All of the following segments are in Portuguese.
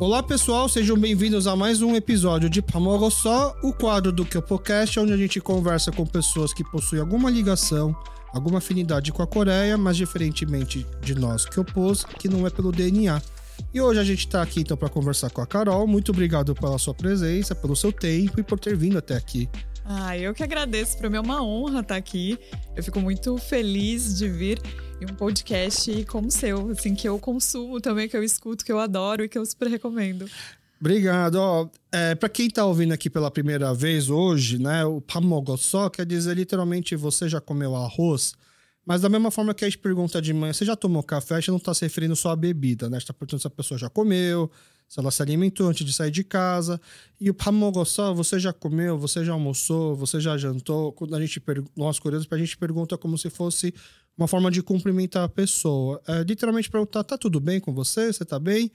Olá pessoal, sejam bem-vindos a mais um episódio de Só, o quadro do Kyopocast, onde a gente conversa com pessoas que possuem alguma ligação, alguma afinidade com a Coreia, mas diferentemente de nós Kyopos, que não é pelo DNA. E hoje a gente está aqui então para conversar com a Carol. Muito obrigado pela sua presença, pelo seu tempo e por ter vindo até aqui. Ah, eu que agradeço. Para mim é uma honra estar aqui. Eu fico muito feliz de vir em um podcast como o seu, assim, que eu consumo também, que eu escuto, que eu adoro e que eu super recomendo. Obrigado. Ó, é, para quem está ouvindo aqui pela primeira vez hoje, né, o pamogossó quer dizer literalmente você já comeu arroz, mas da mesma forma que a gente pergunta de manhã, você já tomou café, a gente não está se referindo só à bebida, né? A gente está perguntando se a pessoa já comeu, se ela se alimentou antes de sair de casa. E o pamogossó, você já comeu, você já almoçou, você já jantou? Quando a gente, nós curiosos, a gente pergunta como se fosse uma forma de cumprimentar a pessoa. É, literalmente perguntar, tá tudo bem com você? Você tá bem?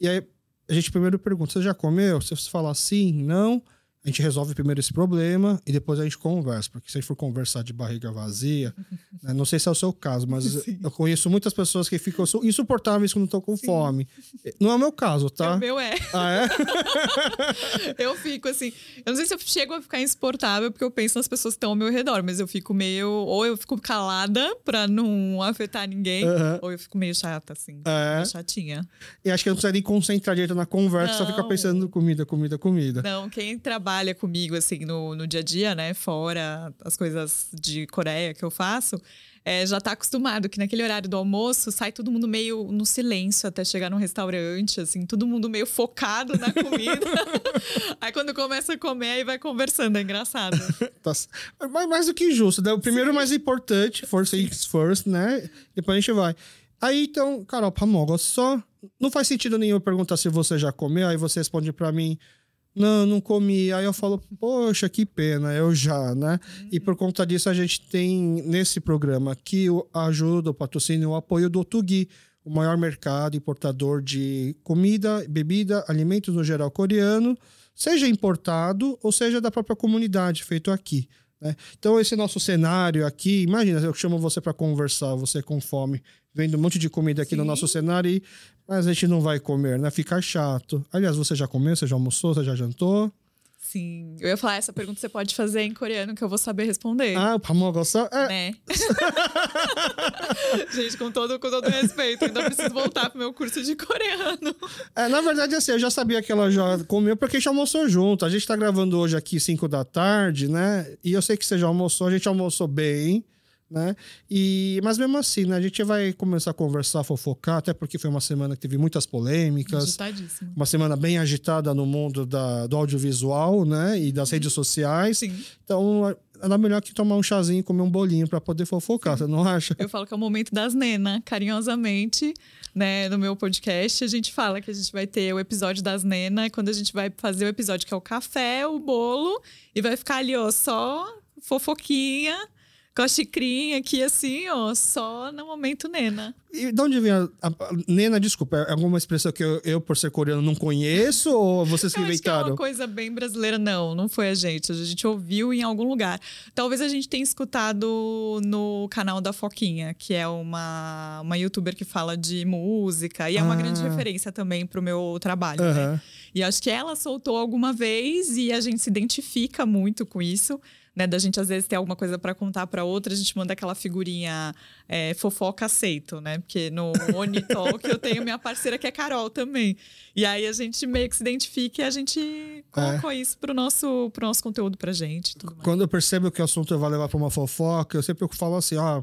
E aí a gente primeiro pergunta, você já comeu? Se você falar sim, não, a gente resolve primeiro esse problema e depois a gente conversa. Porque se a gente for conversar de barriga vazia, né, não sei se é o seu caso, mas Sim. eu conheço muitas pessoas que ficam insuportáveis quando estão com Sim. fome. Não é o meu caso, tá? O meu é. Ah, é? eu fico assim. Eu não sei se eu chego a ficar insuportável porque eu penso nas pessoas que estão ao meu redor, mas eu fico meio. Ou eu fico calada pra não afetar ninguém, ou eu fico meio chata, assim. É. Chatinha. E acho que eu não precisa nem concentrar direito na conversa, não. só ficar pensando comida, comida, comida. Não, quem trabalha trabalha comigo, assim, no, no dia a dia, né? Fora as coisas de Coreia que eu faço, é, já tá acostumado que naquele horário do almoço sai todo mundo meio no silêncio até chegar num restaurante, assim, todo mundo meio focado na comida. aí quando começa a comer, aí vai conversando, é engraçado. tá, mais, mais do que justo, né? O primeiro Sim. mais importante, first things first, né? Depois a gente vai. Aí então, Carol, pamoga só. Não faz sentido nenhum eu perguntar se você já comeu, aí você responde para mim não, não comi. Aí eu falo, poxa, que pena, eu já, né? Uhum. E por conta disso, a gente tem nesse programa aqui ajuda, o patrocínio, o apoio do Otugi, o maior mercado importador de comida, bebida, alimentos no geral coreano, seja importado ou seja da própria comunidade, feito aqui. Né? Então, esse nosso cenário aqui, imagina, eu chamo você para conversar, você com fome, vendo um monte de comida aqui Sim. no nosso cenário, e, mas a gente não vai comer, né? Fica chato. Aliás, você já comeu, você já almoçou, você já jantou? Sim. Eu ia falar, essa pergunta você pode fazer em coreano que eu vou saber responder. Ah, pamogosa? É. Né? Gente, com todo, com todo respeito, ainda preciso voltar pro meu curso de coreano. É, na verdade, assim, eu já sabia que ela já comeu porque a gente almoçou junto. A gente tá gravando hoje aqui 5 da tarde, né? E eu sei que você já almoçou, a gente almoçou bem né? E, mas mesmo assim, né, a gente vai começar a conversar, fofocar, até porque foi uma semana que teve muitas polêmicas. Uma semana bem agitada no mundo da, do audiovisual, né? E das redes sociais. Sim. Então, nada melhor que tomar um chazinho e comer um bolinho para poder fofocar, Sim. você não acha? Eu falo que é o momento das nenas, carinhosamente, né? No meu podcast, a gente fala que a gente vai ter o episódio das nenas, quando a gente vai fazer o episódio que é o café, o bolo, e vai ficar ali, ó, só fofoquinha com a xicrinha aqui, assim, ó, só no momento Nena. E de onde vem a, a, a Nena, desculpa, é alguma expressão que eu, eu, por ser coreano, não conheço ou vocês que inventaram? Acho que é uma coisa bem brasileira, não, não foi a gente. A gente ouviu em algum lugar. Talvez a gente tenha escutado no canal da Foquinha, que é uma, uma youtuber que fala de música e é uma ah. grande referência também pro meu trabalho, uhum. né? E acho que ela soltou alguma vez e a gente se identifica muito com isso né? Da gente às vezes ter alguma coisa para contar para outra, a gente manda aquela figurinha é, fofoca aceito, né? Porque no Onitalk eu tenho minha parceira que é Carol também. E aí a gente meio que se identifica e a gente colocou é. isso pro nosso, pro nosso conteúdo pra gente. Quando eu percebo que o assunto vai levar para uma fofoca, eu sempre falo assim, ó.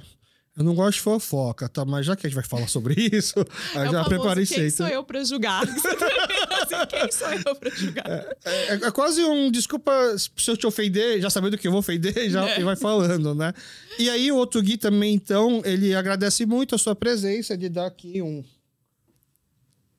Eu não gosto de fofoca, tá? Mas já que a gente vai falar sobre isso, é já preparei Quem sou eu pra julgar? assim, quem sou eu pra julgar? É, é, é, quase um desculpa se eu te ofender, já sabendo que eu vou ofender, já é. vai falando, né? E aí o outro Gui também, então, ele agradece muito a sua presença de dar aqui um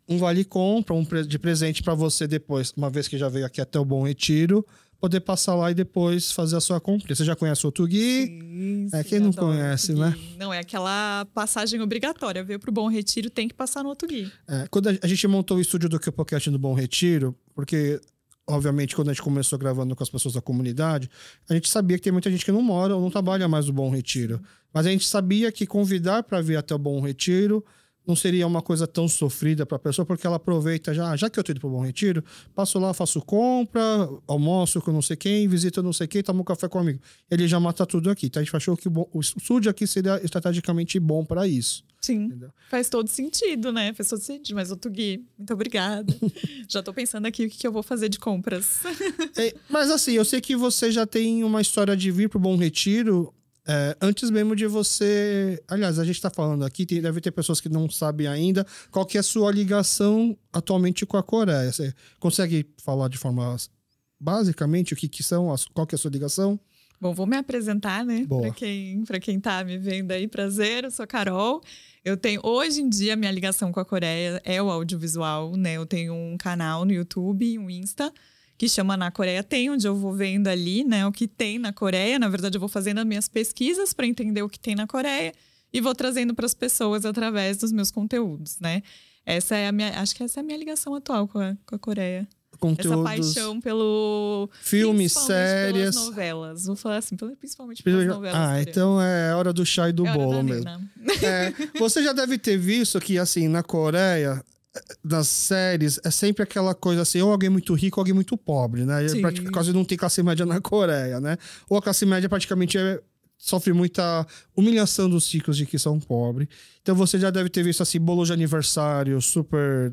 um vale compra, um de presente para você depois, uma vez que já veio aqui até o Bom Retiro poder passar lá e depois fazer a sua compra. Você já conhece o Tugui? Sim, é, quem não conhece, né? Não, é aquela passagem obrigatória. Veio pro Bom Retiro, tem que passar no Tugui. É, quando a gente montou o estúdio do Podcast no Bom Retiro, porque obviamente, quando a gente começou gravando com as pessoas da comunidade, a gente sabia que tem muita gente que não mora ou não trabalha mais no Bom Retiro. Mas a gente sabia que convidar para vir até o Bom Retiro não seria uma coisa tão sofrida para a pessoa, porque ela aproveita já, já que eu tô indo pro Bom Retiro, passo lá, faço compra, almoço com não sei quem, visito não sei quem, tomo um café comigo. Ele já mata tudo aqui. Então a gente achou que o, bom, o estúdio aqui seria estrategicamente bom para isso. Sim. Entendeu? Faz todo sentido, né? Faz todo sentido. Mas, o Tugui, muito obrigada. já tô pensando aqui o que, que eu vou fazer de compras. é, mas assim, eu sei que você já tem uma história de vir pro Bom Retiro é, antes mesmo de você. Aliás, a gente está falando aqui, tem, deve ter pessoas que não sabem ainda qual que é a sua ligação atualmente com a Coreia. Você consegue falar de forma basicamente o que, que são, qual que é a sua ligação? Bom, vou me apresentar, né? Para quem, para quem tá me vendo aí, prazer, eu sou Carol. Eu tenho, hoje em dia, minha ligação com a Coreia é o audiovisual, né? Eu tenho um canal no YouTube, um Insta, que chama Na Coreia Tem, onde eu vou vendo ali, né, o que tem na Coreia. Na verdade, eu vou fazendo as minhas pesquisas para entender o que tem na Coreia e vou trazendo para as pessoas através dos meus conteúdos, né? Essa é a minha, acho que essa é a minha ligação atual com a, com a Coreia. Conteúdos, Essa paixão pelo filmes, séries, pelas novelas. Vou falar assim, principalmente pelas novelas. Ah, então é hora do chá e do é bolo mesmo. É, você já deve ter visto que assim na Coreia das séries é sempre aquela coisa assim, ou alguém muito rico ou alguém muito pobre, né? Sim. Quase não tem classe média na Coreia, né? Ou a classe média praticamente é, sofre muita humilhação dos ciclos de que são pobres. Então você já deve ter visto assim, bolo de aniversário super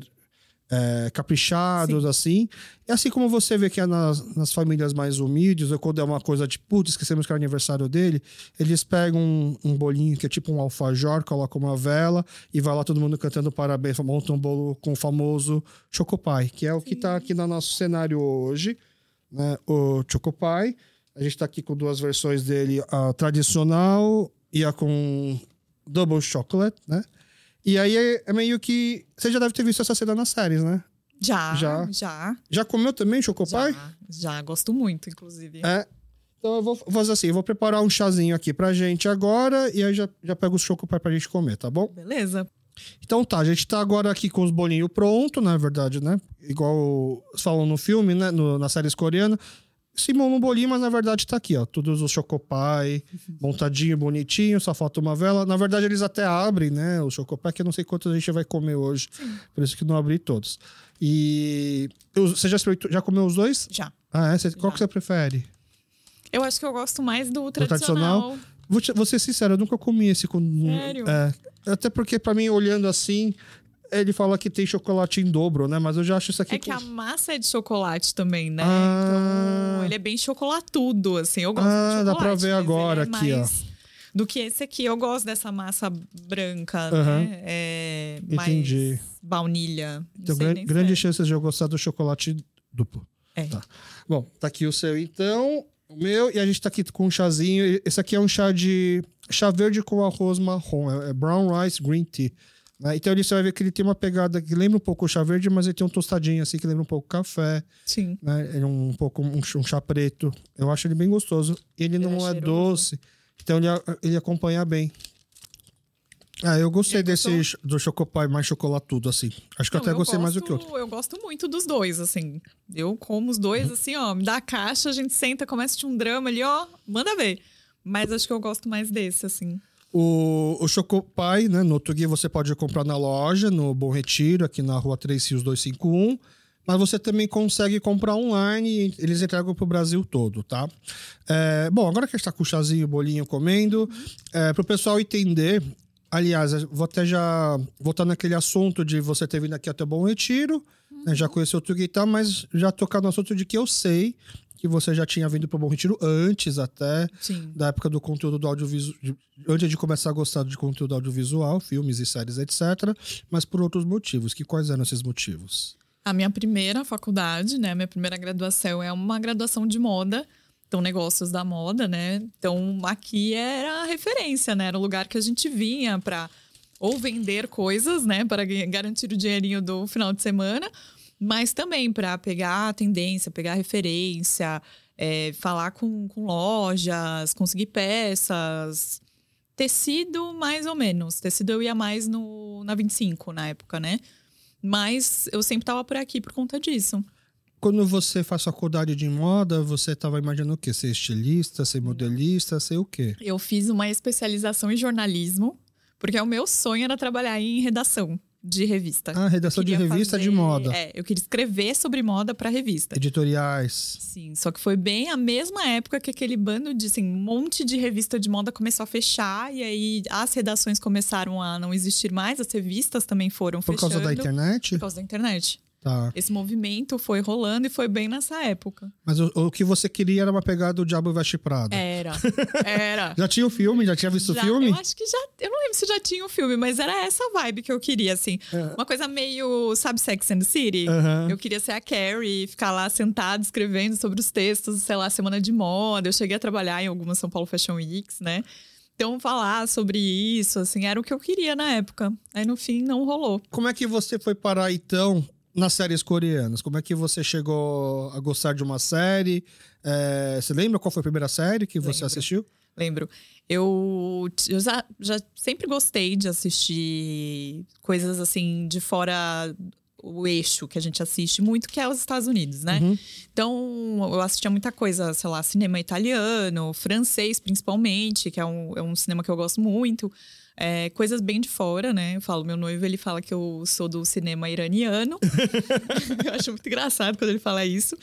é, caprichados, Sim. assim. E assim como você vê que é nas, nas famílias mais humildes, ou quando é uma coisa de, putz, esquecemos que é o aniversário dele, eles pegam um, um, bolinho que é tipo um alfajor, colocam uma vela e vai lá todo mundo cantando parabéns, monta um bolo com o famoso Chocopai, que é o Sim. que está aqui no nosso cenário hoje, né? O Chocopai. A gente está aqui com duas versões dele, a tradicional e a com double chocolate, né? E aí é, é, meio que. Você já deve ter visto essa cena nas séries, né? Já, já. Já, já comeu também chocopai? Já, já, gosto muito, inclusive. É. Então eu vou fazer assim, eu vou preparar um chazinho aqui pra gente agora e aí já, já pego os chocopai pra gente comer, tá bom? Beleza. Então tá, a gente tá agora aqui com os bolinhos pronto, na verdade, né? Igual falam no filme, né? No, nas séries coreanas simula um bolinho, mas na verdade tá aqui, ó. Todos os chocopai, montadinho, bonitinho, só falta uma vela. Na verdade, eles até abrem, né? O chocopai, que eu não sei quantos a gente vai comer hoje. Por isso que não abri todos. E. Você já, já comeu os dois? Já. Ah, é? Qual que você prefere? Eu acho que eu gosto mais do tradicional. Do tradicional? Vou, te, vou ser sincero, eu nunca comi esse com. Sério? É, até porque, para mim, olhando assim, ele fala que tem chocolate em dobro, né? Mas eu já acho isso aqui. É que a massa é de chocolate também, né? Ah. Então ele é bem chocolatudo, assim. Eu gosto ah, de chocolate. Dá pra ver agora é aqui, ó. Do que esse aqui. Eu gosto dessa massa branca, né? É Entendi. baunilha. Então, gran grandes chances de eu gostar do chocolate duplo. É. Tá. Bom, tá aqui o seu então. O meu, e a gente tá aqui com um chazinho. Esse aqui é um chá de. chá verde com arroz marrom. É, é brown rice green tea. Né? Então ele você vai ver que ele tem uma pegada que lembra um pouco o chá verde, mas ele tem um tostadinho assim que lembra um pouco café. Sim. Né? Ele é um, pouco um, um, chá preto. Eu acho ele bem gostoso. Ele, ele não é, é doce, então ele, ele acompanha bem. Ah, eu gostei desse do Chocopai mais chocolatudo, assim. Acho que não, eu até gostei gosto, mais do que outro. Eu gosto muito dos dois, assim. Eu como os dois, uhum. assim, ó. Me dá a caixa, a gente senta, começa de um drama ali, ó. Manda ver. Mas acho que eu gosto mais desse, assim. O, o Chocopai, né, no Tugui você pode comprar na loja, no Bom Retiro, aqui na rua 3 Rios 251. Mas você também consegue comprar online eles entregam para o Brasil todo, tá? É, bom, agora que a gente está com o chazinho, o bolinho comendo, é, para o pessoal entender, aliás, vou até já voltar naquele assunto de você ter vindo aqui até o Bom Retiro, né, já conheceu o Tugui e tal, mas já tocar no assunto de que eu sei que você já tinha vindo para o Bom Retiro antes até Sim. da época do conteúdo do audiovisual, antes de começar a gostar de conteúdo audiovisual, filmes e séries, etc. Mas por outros motivos. Que quais eram esses motivos? A minha primeira faculdade, né, minha primeira graduação é uma graduação de moda, então negócios da moda, né? Então aqui era a referência, né? Era o lugar que a gente vinha para ou vender coisas, né, para garantir o dinheirinho do final de semana, mas também para pegar a tendência, pegar a referência, é, falar com, com lojas, conseguir peças. Tecido, mais ou menos. Tecido eu ia mais no, na 25 na época, né? Mas eu sempre tava por aqui por conta disso. Quando você faz faculdade de moda, você estava imaginando o quê? Ser estilista, ser modelista, ser o quê? Eu fiz uma especialização em jornalismo Porque o meu sonho era trabalhar em redação de revista. Ah, redação de revista de fazer- moda. É, eu queria escrever sobre moda para revista. Editoriais. Sim, só que foi bem a mesma época que aquele bando de, assim, um monte de revista de moda começou a fechar e aí as redações começaram a não existir mais, as revistas também foram Por fechando. causa da internet? Por causa da internet. Tá. Esse movimento foi rolando e foi bem nessa época. Mas o, o que você queria era uma pegada do Diabo Veste Prada. Era, era. Já tinha o filme? Já tinha visto o Já- filme? Eu acho que já. Eu não lembro se já tinha o filme, mas era essa vibe que eu queria, assim. Uma coisa meio, sabe, Sex and the City? Aham. Eu queria ser a Carrie, ficar lá sentada escrevendo sobre os textos, sei lá, semana de moda. Eu cheguei a trabalhar em algumas São Paulo Fashion Weeks, né? Então, falar sobre isso, assim, era o que eu queria na época. Aí, no fim, não rolou. Como é que você foi parar, então, nas séries coreanas? Como é que você chegou a gostar de uma série? É, você lembra qual foi a primeira série que você Lembro. assistiu? Lembro. Eu, eu já, já sempre gostei de assistir coisas assim de fora o eixo que a gente assiste muito, que é os Estados Unidos, né? Uhum. Então, eu assistia muita coisa, sei lá, cinema italiano, francês principalmente, que é um, é um cinema que eu gosto muito. É, coisas bem de fora, né? Eu falo, meu noivo, ele fala que eu sou do cinema iraniano. eu acho muito engraçado quando ele fala isso.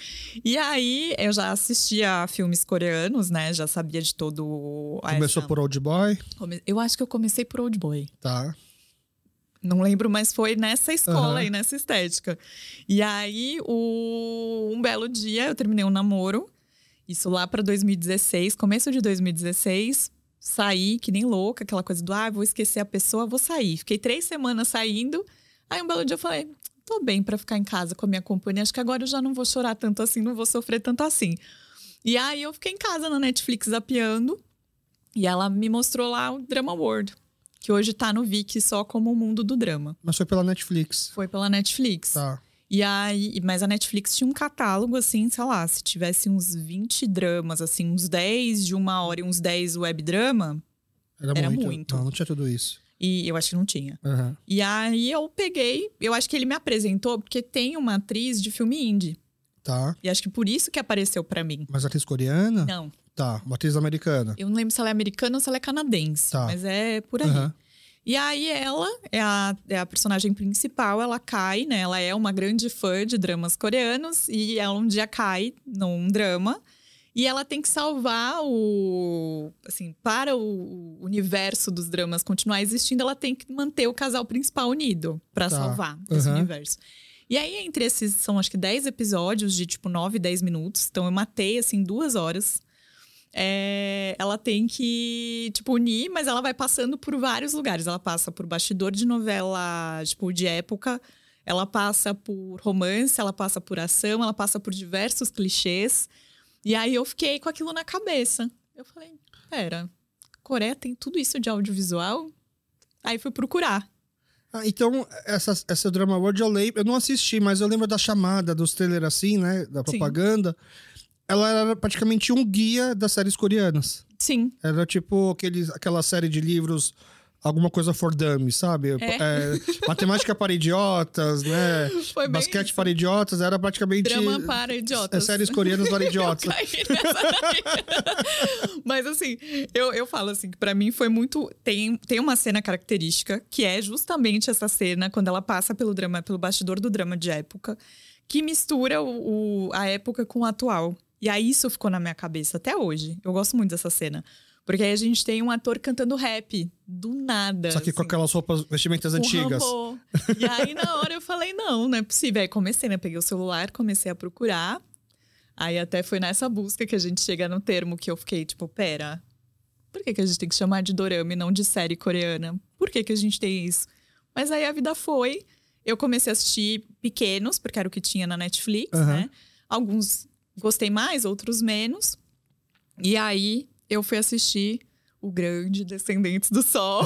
E aí, eu já assistia filmes coreanos, né? Já sabia de todo... Começou essa- por Old Boy? Eu acho que eu comecei por Old Boy. Tá. Não lembro, mas foi nessa escola Aham. aí, nessa estética. E aí, o- um belo dia, eu terminei um namoro. Isso lá pra 2016, começo de 2016. Saí, que nem louca, aquela coisa do, ah, vou esquecer a pessoa, vou sair. Fiquei três semanas saindo. Aí, um belo dia, eu falei, tô bem pra ficar em casa com a minha companhia. Acho que agora eu já não vou chorar tanto assim, não vou sofrer tanto assim. E aí, eu fiquei em casa na Netflix zapeando. E ela me mostrou lá o Drama World, que hoje tá no Viki só como o mundo do drama. Mas foi pela Netflix. Foi pela Netflix. Tá. E aí, mas a Netflix tinha um catálogo, assim, sei lá, se tivesse uns 20 dramas, assim, uns 10 de uma hora e uns 10 web drama, Era, Era muito. muito. Não, não tinha tudo isso. e eu acho que não tinha. Aham. E aí eu peguei, eu acho que ele me apresentou, porque tem uma atriz de filme indie. Tá. E acho que por isso que apareceu pra mim. Mas atriz coreana? Não, Tá. Uma atriz americana. eu não lembro se ela é americana ou se ela é canadense, Tá. mas é por aí. Aham. E aí ela é a, é a personagem principal, ela cai, né? Ela é uma grande fã de dramas coreanos e ela um dia cai num drama e ela tem que salvar o assim, para o universo dos dramas continuar existindo, ela tem que manter o casal principal unido pra Tá. salvar esse Aham. universo. E aí entre esses são acho que 10 episódios de tipo 9, 10 minutos, então eu matei assim duas horas é, ela tem que, tipo, unir, mas ela vai passando por vários lugares. Ela passa por bastidor de novela, tipo, de época. Ela passa por romance, ela passa por ação, ela passa por diversos clichês. E aí eu fiquei com aquilo na cabeça. Eu falei, pera, Coreia tem tudo isso de audiovisual? Aí fui procurar. Ah, então, essa, essa Drama World eu lembro. Eu não assisti, mas eu lembro da chamada, dos trailers assim, né? Da Sim. Ela era praticamente um guia das séries coreanas. Sim, Era tipo aqueles, aquela série de livros, alguma coisa for dummies, sabe? É. É, matemática para idiotas, né? Basquete isso. para idiotas, era praticamente. Drama para é, idiotas. séries coreanas para idiotas. Mas assim, eu, eu falo assim, que pra mim foi muito. Tem, tem uma cena característica, que é justamente essa cena, quando ela passa pelo drama, pelo bastidor do drama de época, que mistura o, o- a época com o atual. E aí isso ficou na minha cabeça até hoje. Eu gosto muito dessa cena. Porque aí a gente tem um ator cantando rap, do nada. Só que com assim aquelas roupas, vestimentas com antigas. Rambo. E aí, na hora, eu falei, não, não é possível. Aí comecei, né? Peguei o celular, comecei a procurar. Aí até foi nessa busca que a gente chega no termo que eu fiquei, tipo, pera, por que, que a gente tem que chamar de dorama e não de série coreana? Por que, que a gente tem isso? Mas aí a vida foi. Eu comecei a assistir pequenos, porque era o que tinha na Netflix, Aham. né? Alguns gostei mais, outros menos. E aí eu fui assistir o grande Descendentes do Sol,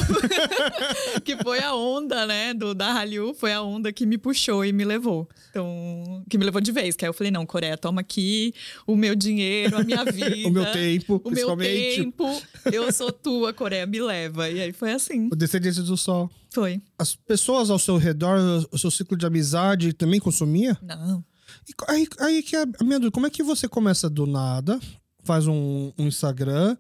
que foi a onda, né, do, da Hallyu, foi a onda que me puxou e me levou. Então, que me levou de vez. Que aí eu falei, não, Coreia, toma aqui o meu dinheiro, a minha vida. O meu tempo, o meu tempo. Eu sou tua, Coreia, me leva. E aí foi assim. O Descendentes do Sol. Foi. As pessoas ao seu redor, o seu ciclo de amizade também consumia? Não. E aí, aí que é a minha dúvida, como é que você começa do nada, faz um, um Instagram,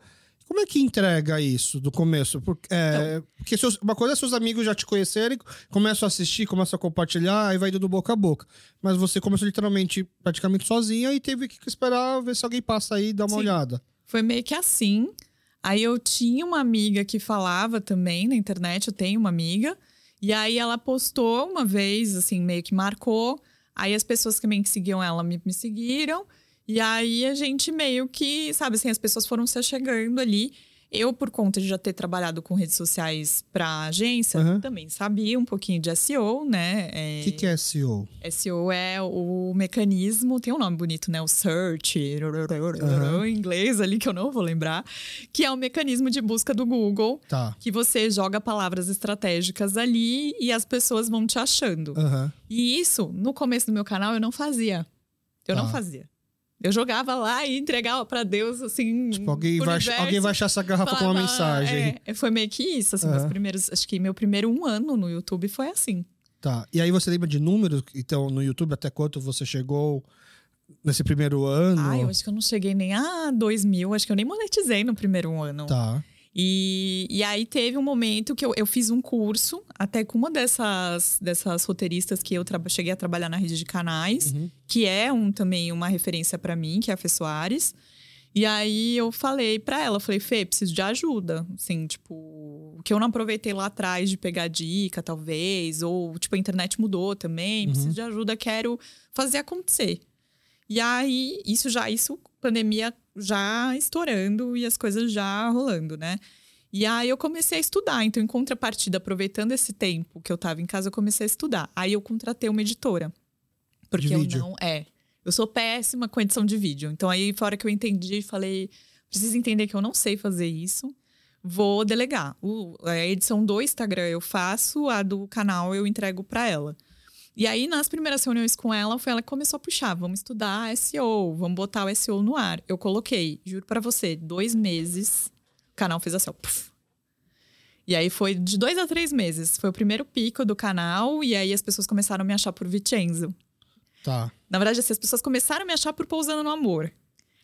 Como é que entrega isso do começo? Porque, é, Então. porque seus- uma coisa é seus amigos já te conhecerem, começam a assistir, começam a compartilhar, aí vai indo do boca a boca. Mas você começou literalmente, praticamente sozinha e teve que esperar ver se alguém passa aí e dá uma Sim. olhada. Foi meio que assim. Aí eu tinha uma amiga que falava também na internet, eu tenho uma amiga. E aí ela postou uma vez, assim, meio que marcou. Aí as pessoas também que seguiam ela me, me seguiram. E aí a gente meio que, sabe assim, as pessoas foram se chegando ali. Eu, por conta de já ter trabalhado com redes sociais pra agência, Aham. também sabia um pouquinho de SEO, né? O que, que é SEO? SEO é o mecanismo, tem um nome bonito, né? O search, Aham. em inglês ali, que eu não vou lembrar, que é o mecanismo de busca do Google, Tá. que você joga palavras estratégicas ali e as pessoas vão te achando. Aham. E isso, no começo do meu canal, eu não fazia. Eu Tá. não fazia. Eu jogava lá e entregava pra Deus, assim. Tipo, alguém vai, universo. alguém vai achar essa garrafa com uma Falava, mensagem. É, foi meio que isso, assim, meus Aham. primeiros. Acho que meu primeiro um ano no YouTube foi assim. Tá. E aí você lembra de números? Então, no YouTube, até quanto você chegou nesse primeiro ano? Ah, eu acho que eu não cheguei nem a 2 mil, acho que eu nem monetizei no primeiro ano. Tá. E, e aí teve um momento que eu, eu fiz um curso, até com uma dessas, dessas roteiristas que eu cheguei a trabalhar na rede de canais, Uhum. que é um, também uma referência pra mim, que é a Fê Soares. E aí eu falei pra ela, falei, Fê, preciso de ajuda. Assim, tipo, o que eu não aproveitei lá atrás de pegar dica, talvez, ou tipo, a internet mudou também, preciso de ajuda, quero fazer acontecer. E aí, isso já, isso, pandemia já estourando e as coisas já rolando, né? E aí eu comecei a estudar. Então, em contrapartida, aproveitando esse tempo que eu tava em casa, eu comecei a estudar. Aí eu contratei uma editora. Porque eu não. É. Eu sou péssima com edição de vídeo. Então, aí, fora que eu entendi, falei: preciso entender que eu não sei fazer isso. Vou delegar. O- a edição do Instagram eu faço, a do canal eu entrego pra ela. E aí, nas primeiras reuniões com ela, foi ela que começou a puxar. Vamos estudar SEO, vamos botar o SEO no ar. Eu coloquei, juro pra você, dois meses, o canal fez assim, ó. puf. E aí foi de dois a três meses. Foi o primeiro pico do canal, e aí as pessoas começaram a me achar por Vicenzo. Tá. Na verdade, assim, as pessoas começaram a me achar por Pousando no Amor.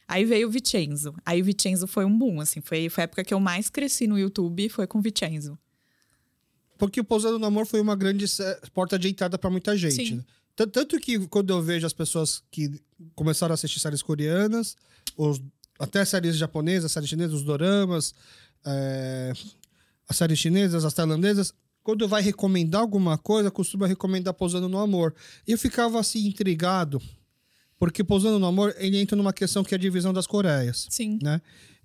Aí veio o Vicenzo. Aí o Vicenzo foi um boom, assim. Foi, foi a época que eu mais cresci no YouTube, foi com o Vicenzo. Porque o Pousando no Amor foi uma grande porta de entrada pra muita gente. Né? Tan- Tanto que quando eu vejo as pessoas que começaram a assistir séries coreanas, os, até séries japonesas, séries chinesas, os doramas, é, as séries chinesas, as tailandesas, quando vai recomendar alguma coisa, costuma recomendar Pousando no Amor. E eu ficava assim intrigado, porque Pousando no Amor, ele entra numa questão que é a divisão das Coreias Sim. né?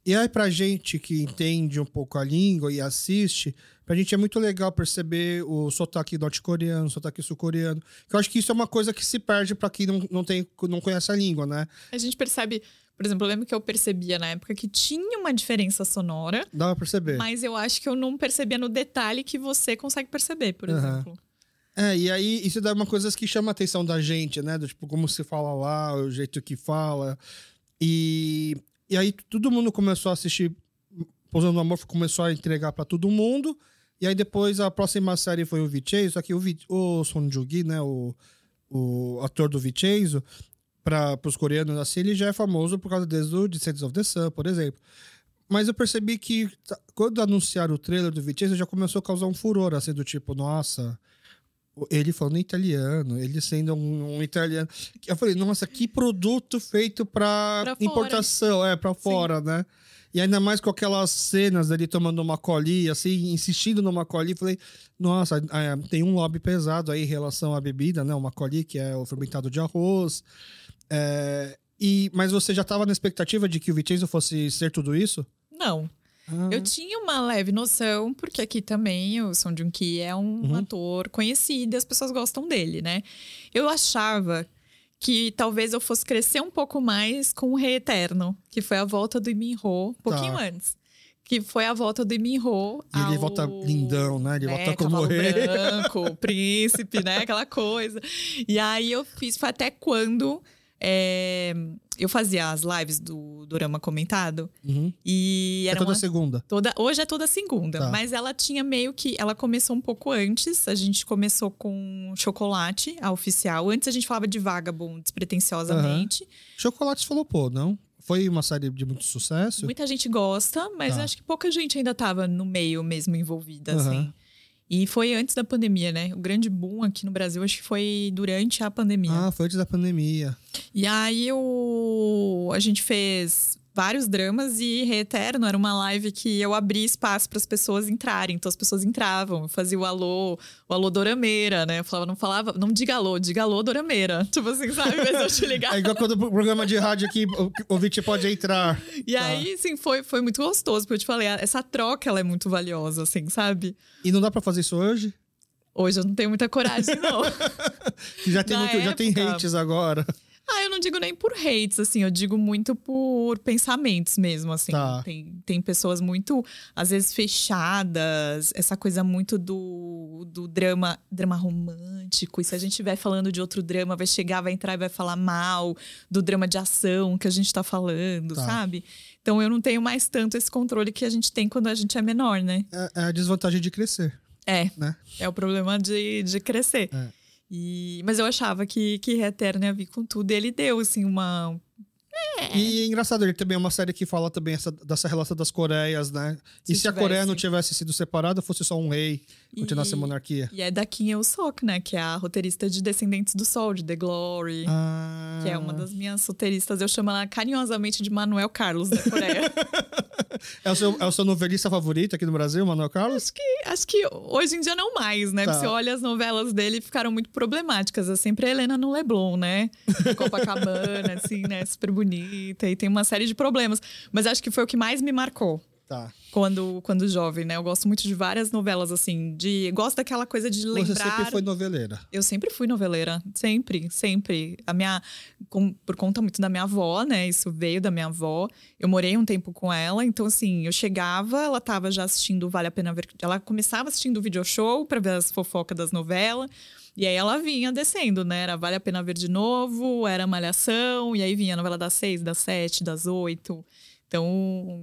E aí, pra gente que entende um pouco a língua e assiste, pra gente é muito legal perceber o sotaque norte-coreano, o sotaque sul-coreano. Que Eu acho que isso é uma coisa que se perde pra quem não, não, tem, não conhece a língua, né? A gente percebe, por exemplo, eu lembro que eu percebia na época que tinha uma diferença sonora, Dá pra perceber. mas eu acho que eu não percebia no detalhe que você consegue perceber, por Aham. exemplo. É, e aí isso dá uma coisa que chama a atenção da gente, né? Do tipo, como se fala lá, o jeito que fala. E, e aí todo mundo começou a assistir Pousando no Amor, começou a entregar pra todo mundo. E aí depois a próxima série foi o Vicenzo, só que o, Vi- o Son Joong-gi, né? O, o ator do Vicenzo, para os coreanos assim, ele já é famoso por causa desde o Descendants of the Sun, por exemplo. Mas eu percebi que tá- quando anunciaram o trailer do Vicenzo, já começou a causar um furor, assim, do tipo, nossa, ele falando italiano, ele sendo um, um italiano. Eu falei, nossa, que produto feito para importação, é, para fora, né? E ainda mais com aquelas cenas dele tomando uma colinha, assim, insistindo numa colinha. Falei, nossa, é, tem um lobby pesado aí em relação à bebida, né? Uma colinha que é o fermentado de arroz. É, e, mas você já estava na expectativa de que o Vicenzo fosse ser tudo isso? Não. Ah, Eu tinha uma leve noção, porque aqui também o Song Joong-ki é um Uhum. ator conhecido e as pessoas gostam dele, né? Eu achava que talvez eu fosse crescer um pouco mais com o Rei Eterno, que foi a volta do Imin-ho, um pouquinho Tá. antes. Que foi a volta do Imin-ho E ele ao- volta lindão, né? Ele né, volta como cavalo rei. branco, príncipe, né? Aquela coisa. E aí eu fiz, foi até quando é, eu fazia as lives do Dorama Comentado Uhum. e É era toda uma- segunda. toda hoje é toda segunda, Tá. mas ela tinha meio que ela começou um pouco antes. A gente começou com chocolate, a oficial. Antes a gente falava de Vagabond despretensiosamente. Chocolate falou, pô, não? Foi uma série de muito sucesso. Muita gente gosta, mas Tá. acho que pouca gente ainda tava no meio mesmo envolvida, Aham. assim. E foi antes da pandemia, né? O grande boom aqui no Brasil acho que foi durante a pandemia. Ah, foi antes da pandemia. E aí o... a gente fez vários dramas e Reeterno era uma live que eu abri espaço para as pessoas entrarem. Então as pessoas entravam, eu fazia o alô, o alô Dorameira, né? Eu falava, não falava, não diga alô, diga alô Dorameira. Tipo assim, sabe? Mas eu te ligava. É igual quando o programa de rádio aqui, o ouvinte pode entrar. E aí, sim, foi, foi muito gostoso, porque eu te falei, essa troca ela é muito valiosa, assim, sabe? E não dá pra fazer isso hoje? Hoje eu não tenho muita coragem, não. Já tem, muito, já tem época- hates agora. Ah, eu não digo nem por hates, assim, eu digo muito por pensamentos mesmo, assim. Tá. Tem, tem pessoas muito, às vezes, fechadas, essa coisa muito do, do drama, drama romântico. E se a gente estiver falando de outro drama, vai chegar, vai entrar e vai falar mal do drama de ação que a gente tá falando, Tá. sabe? Então eu não tenho mais tanto esse controle que a gente tem quando a gente é menor, né? É, é a desvantagem de crescer, É, né? é o problema de, de crescer. É. E, mas eu achava que, que Reterno ia vir com tudo. E ele deu, assim, uma. E é engraçado, ele também é uma série que fala também essa- dessa relação das Coreias, né? e Se se a Coreia tivesse. não tivesse sido separada, fosse só um rei, continuasse a monarquia. E é da Kim Il-sok, né? Que é a roteirista de Descendentes do Sol, de The Glory. Ah. Que é uma das minhas roteiristas. Eu chamo ela carinhosamente de Manuel Carlos, da Coreia. É o, seu, é o seu novelista favorito aqui no Brasil, Manuel Carlos? acho, que, acho que hoje em dia não mais, né? Tá. Você olha as novelas dele ficaram muito problemáticas. É sempre a Helena no Leblon, né? Copacabana, assim, né? Super bonita. E tem uma série de problemas. Mas acho que foi o que mais me marcou. Tá. Quando, quando jovem, né? Eu gosto muito de várias novelas, assim, de. Gosto daquela coisa de lembrar. Você sempre foi noveleira. Eu sempre fui noveleira, sempre, sempre. A minha, com- por conta muito da minha avó, né? Isso veio da minha avó. Eu morei um tempo com ela, então assim, eu chegava, ela tava já assistindo Vale a Pena Ver. Ela começava assistindo o video show pra ver as fofocas das novelas. E aí ela vinha descendo, né? Era Vale a Pena Ver de novo, era Malhação, e aí vinha a novela das seis, das sete, das oito. Então,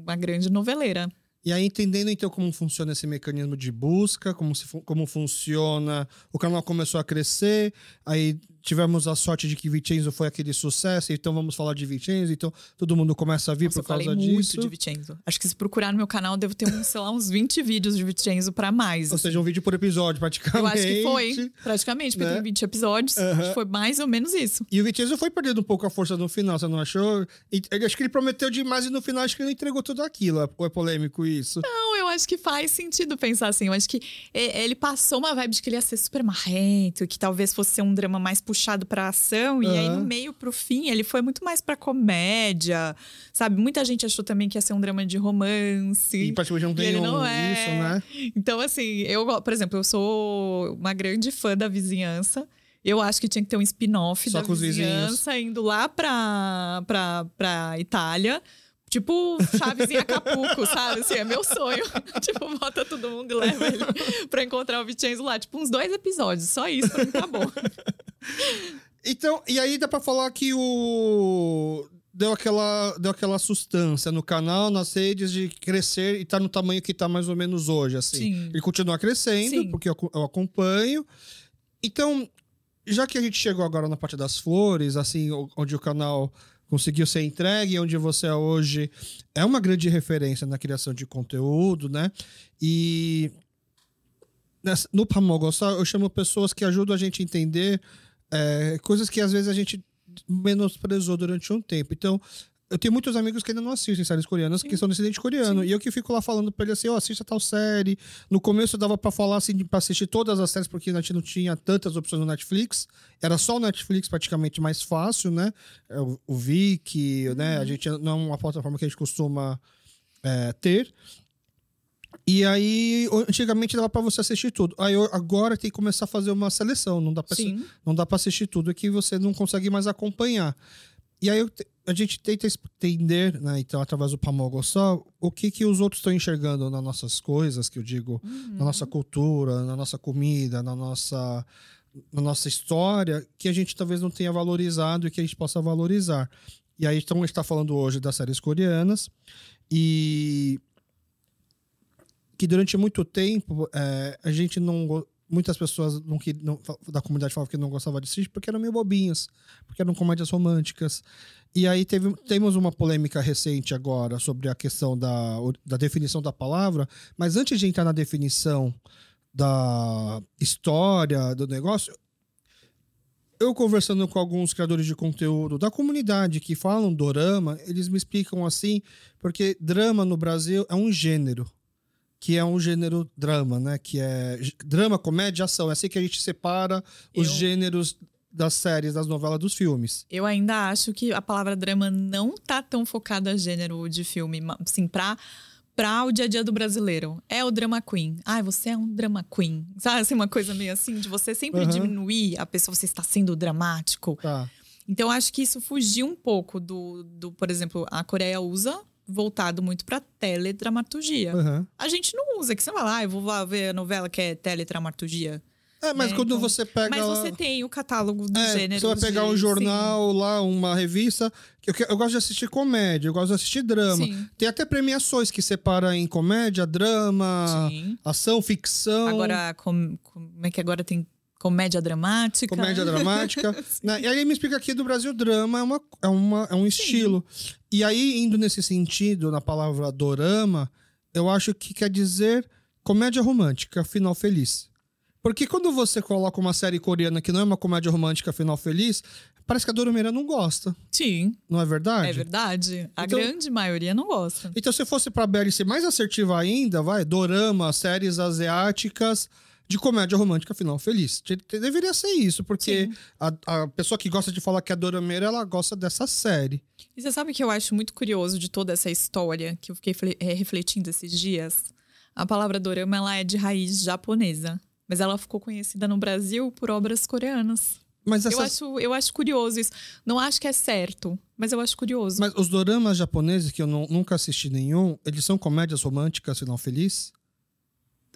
uma grande noveleira. E aí, entendendo então como funciona esse mecanismo de busca, como, se, como funciona, o canal começou a crescer, aí tivemos a sorte de que Vincenzo foi aquele sucesso, então vamos falar de Vincenzo, então todo mundo começa a vir Nossa, por eu falei causa muito disso. de Vincenzo. Acho que se procurar no meu canal, devo ter, uns, sei lá, uns 20 vídeos de Vincenzo pra mais. Ou assim. seja, um vídeo por episódio, praticamente. Eu acho que foi, praticamente, porque né? tem 20 episódios. Que foi mais ou menos isso. E o Vincenzo foi perdendo um pouco a força no final, você não achou? Acho que ele prometeu demais e no final acho que ele entregou tudo aquilo. Ou é polêmico isso? Não, acho que faz sentido pensar assim. Eu acho que e- ele passou uma vibe de que ele ia ser super marrento, que talvez fosse ser um drama mais puxado pra ação. E aí, no meio pro fim, ele foi muito mais pra comédia, sabe? Muita gente achou também que ia ser um drama de romance. E praticamente não tem não é. isso, né? Então, assim, eu, por exemplo, eu sou uma grande fã da vizinhança. Eu acho que tinha que ter um spin-off da vizinhança indo lá pra, pra, pra Itália. Tipo, Chaves em Acapulco, sabe? Assim, é meu sonho. tipo, bota todo mundo e leva ele pra encontrar o Vincenzo lá. Tipo, uns dois episódios. Só isso pra mim tá bom. Então, e aí dá pra falar que o. Deu aquela, deu aquela sustância no canal, nas redes, de crescer e tá no tamanho que tá mais ou menos hoje, assim. Sim. Ele continua crescendo, Sim. porque eu, eu acompanho. Então, já que a gente chegou agora na parte das flores, assim, onde o canal conseguiu ser entregue, onde você é hoje é uma grande referência na criação de conteúdo, né? E no Pamogossá eu chamo pessoas que ajudam a gente a entender é, coisas que às vezes a gente menosprezou durante um tempo. Então, eu tenho muitos amigos que ainda não assistem séries coreanas, que são descendentes coreano. E eu que fico lá falando pra ele assim, ó, assista tal série. No começo dava pra falar assim, pra assistir todas as séries, porque a gente não tinha tantas opções no Netflix. Era só o Netflix praticamente mais fácil, né? É, O, o Viki, né? A gente não é uma plataforma que a gente costuma é, ter. E aí, antigamente dava pra você assistir tudo. Aí eu- agora tem que começar a fazer uma seleção. Não dá pra Sim. não dá pra assistir tudo que você não consegue mais acompanhar. E aí eu a gente tenta entender, né, então, através do Pamogo só, o que, que os outros estão enxergando nas nossas coisas, que eu digo, na nossa cultura, na nossa comida, na nossa na nossa história que a gente talvez não tenha valorizado e que a gente possa valorizar. E aí, então, a gente está falando hoje das séries coreanas e que durante muito tempo é, a gente não muitas pessoas não, não, da comunidade falavam que não gostavam de assistir porque eram meio bobinhas, porque eram comédias românticas. E aí teve, temos uma polêmica recente agora sobre a questão da, da definição da palavra, mas antes de entrar na definição da história do negócio, eu conversando com alguns criadores de conteúdo da comunidade que falam dorama, eles me explicam assim, porque drama no Brasil é um gênero que é um gênero drama, né? Que é drama, comédia, ação. É assim que a gente separa os eu... gêneros das séries, das novelas, dos filmes. Eu ainda acho que a palavra drama não tá tão focada a gênero de filme, assim, pra para o dia a dia do brasileiro. É o drama queen. Ah, você é um drama queen. Sabe assim, uma coisa meio assim, de você sempre uhum. diminuir a pessoa, você está sendo dramático. Tá. Então, acho que isso fugiu um pouco do, do por exemplo, a Coreia usa voltado muito para teledramaturgia. Uhum. A gente não usa, que você vai lá, ah, eu vou ver a novela que é teledramaturgia. É, mas né? quando então, você pega. Mas você tem o catálogo do é, gênero. Você vai pegar um jornal sim. lá, uma revista. Eu, eu gosto de assistir comédia, eu gosto de assistir drama. Sim. Tem até premiações que separa em comédia, drama, sim. ação, ficção. Agora, como, como é que agora tem Comédia dramática. Comédia dramática. né? E aí me explica que do Brasil drama é, uma, é, uma, é um estilo. Sim. E aí, indo nesse sentido, na palavra dorama, eu acho que quer dizer comédia romântica, final feliz. Porque quando você coloca uma série coreana que não é uma comédia romântica, final feliz, parece que a Doromeira não gosta. Sim. Não é verdade? É verdade. A então, grande maioria não gosta. Então, se fosse pra Belly ser mais assertiva ainda, vai, dorama, séries asiáticas de comédia romântica final feliz. Deveria ser isso, porque a, a, pessoa que gosta de falar que é dorameira, ela gosta dessa série. E você sabe que eu acho muito curioso de toda essa história, que eu fiquei é, refletindo esses dias? A palavra dorama, ela é de raiz japonesa, mas ela ficou conhecida no Brasil por obras coreanas. Mas essas... eu, acho, eu acho curioso isso. Não acho que é certo, mas eu acho curioso. Mas os doramas japoneses, que eu não, nunca assisti nenhum, eles são comédias românticas, final feliz?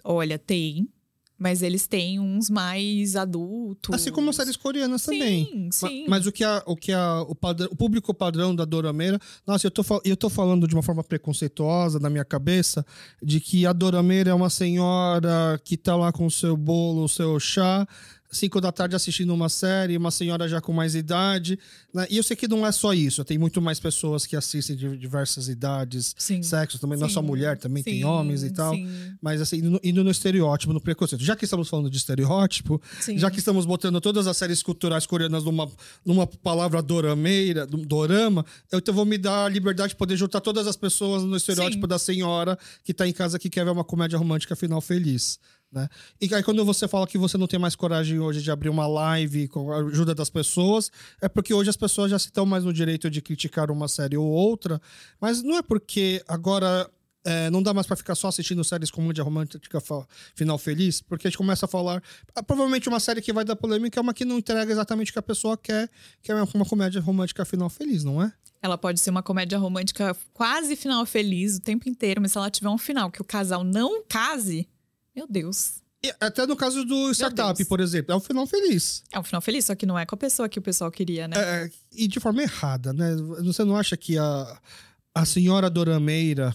Olha, tem. Mas eles têm uns mais adultos. Assim como as séries coreanas também. Sim, sim. Mas, mas o que, a, o, que a, o, o público padrão da Dorameira. Nossa, eu tô, eu tô falando de uma forma preconceituosa na minha cabeça, de que a Dorameira é uma senhora que tá lá com o seu bolo, o seu chá, 5 da tarde assistindo uma série, uma senhora já com mais idade. Né? E eu sei que não é só isso, tem muito mais pessoas que assistem de diversas idades, sim. sexos também, sim. não é só mulher, também sim. tem homens e tal. Mas assim, indo, indo, no estereótipo, no preconceito. Já que estamos falando de estereótipo, já que estamos botando todas as séries culturais coreanas numa, numa palavra dorameira, dorama, eu então vou me dar a liberdade de poder juntar todas as pessoas no estereótipo da senhora que está em casa que quer ver uma comédia romântica final feliz. Né? E aí, quando você fala que você não tem mais coragem hoje de abrir uma live com a ajuda das pessoas, é porque hoje as pessoas já se estão mais no direito de criticar uma série ou outra, mas não é porque agora é, não dá mais para ficar só assistindo séries com mídia romântica final feliz, porque a gente começa a falar. Ah, provavelmente uma série que vai dar polêmica é uma que não entrega exatamente o que a pessoa quer, que é uma comédia romântica final feliz, não é? Ela pode ser uma comédia romântica quase final feliz o tempo inteiro, mas se ela tiver um final que o casal não case, meu Deus. E até no caso do startup, por exemplo, é um final feliz. É um final feliz, só que não é com a pessoa que o pessoal queria, né? É, e de forma errada, né? Você não acha que a, a senhora Dorameira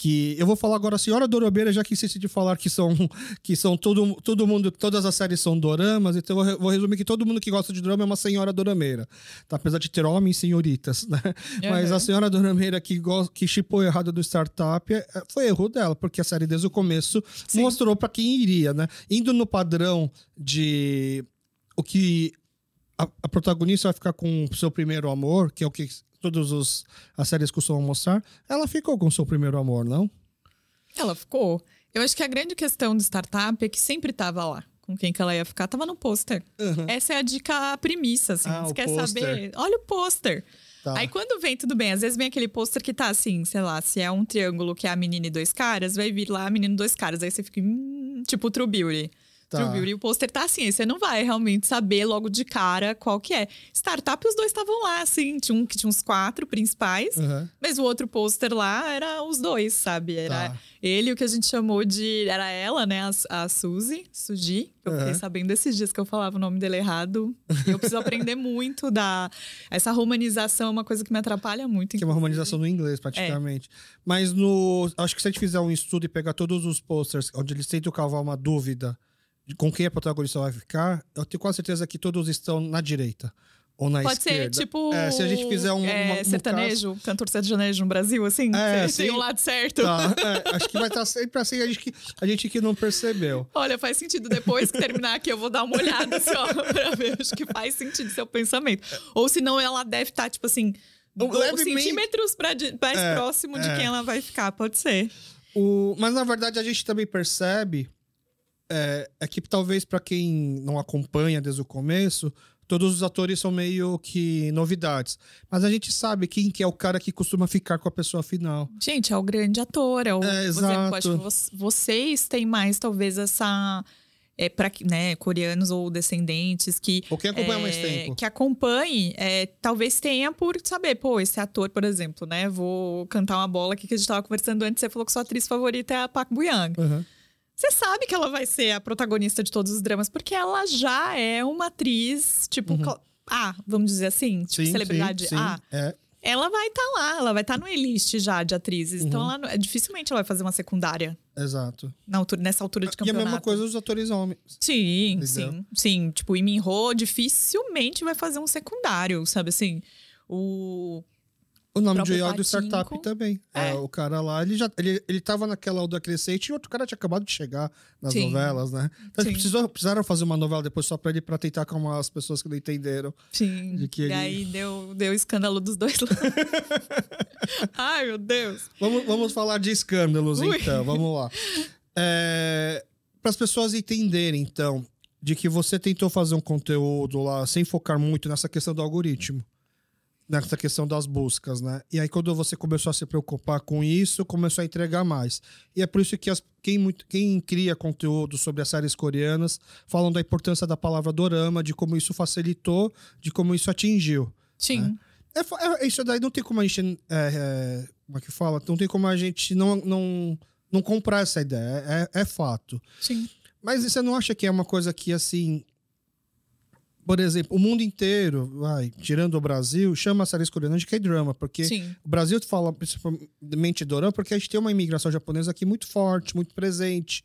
que eu vou falar agora a senhora Dorobeira, já que insiste de falar que são que são todo, todo mundo, todas as séries são doramas, então eu vou resumir que todo mundo que gosta de drama é uma senhora dorameira. Tá? Apesar de ter homens senhoritas, né? Uhum. Mas a senhora dorameira que que chipou errado do startup é, foi erro dela, porque a série desde o começo Sim. mostrou para quem iria, né? Indo no padrão de o que a, a protagonista vai ficar com o seu primeiro amor, que é o que todas os, as séries costumam mostrar, ela ficou com seu primeiro amor, não? Ela ficou. Eu acho que a grande questão do startup é que sempre estava lá. Com quem que ela ia ficar, tava no pôster. Uhum. Essa é a dica, a premissa, assim. Ah, Você quer poster. saber? Olha o pôster. Tá. Aí quando vem, tudo bem. Às vezes vem aquele pôster que tá assim, sei lá, se é um triângulo que é a menina e dois caras, vai vir lá a menina e dois caras. Aí você fica, hum, tipo True Beauty. Tá. True Beauty. O pôster tá assim, você não vai realmente saber logo de cara qual que é. Startup, os dois estavam lá, assim. Tinha um que tinha uns quatro principais, Uhum. mas o outro pôster lá era os dois, sabe? Era Tá. ele, o que a gente chamou de. Era ela, né? A, a Suzy, Suji. Eu fiquei Uhum. sabendo esses dias que eu falava o nome dele errado. Eu preciso aprender muito da. Essa romanização é uma coisa que me atrapalha muito. Que é uma romanização no inglês, praticamente. Mas no. Acho que se a gente fizer um estudo e pegar todos os posters onde eles tentam cavar uma dúvida com quem a protagonista vai ficar, eu tenho quase certeza que todos estão na direita. Ou na Pode esquerda. ser tipo. É, se a gente fizer um. é, uma- um sertanejo, cantor sertanejo no Brasil, assim. É, Tem sim. o lado certo. Tá, é, acho que vai estar sempre assim, a gente que, a gente que não percebeu. Olha, faz sentido. Depois que terminar aqui, eu vou dar uma olhada só pra ver. Acho que faz sentido seu pensamento. Ou senão ela deve estar, tipo assim, do- Levemente- centímetros pra mais É, próximo de é. quem ela vai ficar. Pode ser. O, mas na verdade a gente também percebe é, é que talvez para quem não acompanha desde o começo, todos os atores são meio que novidades. Mas a gente sabe quem que é o cara que costuma ficar com a pessoa final. Gente, é o grande ator. É o, É, exato. acho que vo- vocês têm mais, talvez, essa. É, para né, coreanos ou descendentes que. Ou quem acompanha é, mais tempo. Que acompanhe, é, talvez tenha por saber, pô, esse ator, por exemplo, né? Vou cantar uma bola aqui que a gente tava conversando antes, você falou que sua atriz favorita é a Park Bo-young. Uhum. Você sabe que ela vai ser a protagonista de todos os dramas, porque ela já é uma atriz, tipo, cla- A, vamos dizer assim, tipo, Uhum. Sim, celebridade sim, sim. A. É, Ela vai estar lá, ela vai estar no elite já de atrizes. Então, Uhum. ela não- dificilmente ela vai fazer uma secundária exato. na altura, nessa altura de E a campeonato. mesma coisa os atores homens. Sim, Entendeu? sim, sim. Tipo, o Lee Min-ho dificilmente vai fazer um secundário, sabe assim? O... O nome de Young do. Startup também. É. É. o cara lá, ele já ele, ele tava naquela Alda Crescente e outro cara tinha acabado de chegar nas Sim. novelas, né? Então eles precisou, precisaram fazer uma novela depois só pra ele pra tentar acalmar as pessoas que não entenderam. Sim. De que E ele- aí deu, deu escândalo dos dois lados. Ai, meu Deus. Vamos, vamos falar de escândalos, Ui. então. Vamos lá. É, Para as pessoas entenderem, então, de que você tentou fazer um conteúdo lá sem focar muito nessa questão do algoritmo. Nessa questão das buscas, né? E aí, quando você começou a se preocupar com isso, começou a entregar mais. E é por isso que as- quem, muito- quem cria conteúdo sobre as séries coreanas falam da importância da palavra dorama, de como isso facilitou, de como isso atingiu. Sim. É, fa- é- isso daí não tem como a gente. É, é, como é que fala? Não tem como a gente não, não, não comprar essa ideia. É, é fato. Sim. Mas você não acha que é uma coisa que, assim. Por exemplo, o mundo inteiro, vai, tirando o Brasil, chama as séries coreanas de K-drama, porque Sim. o Brasil fala principalmente dorama porque a gente tem uma imigração japonesa aqui muito forte, muito presente,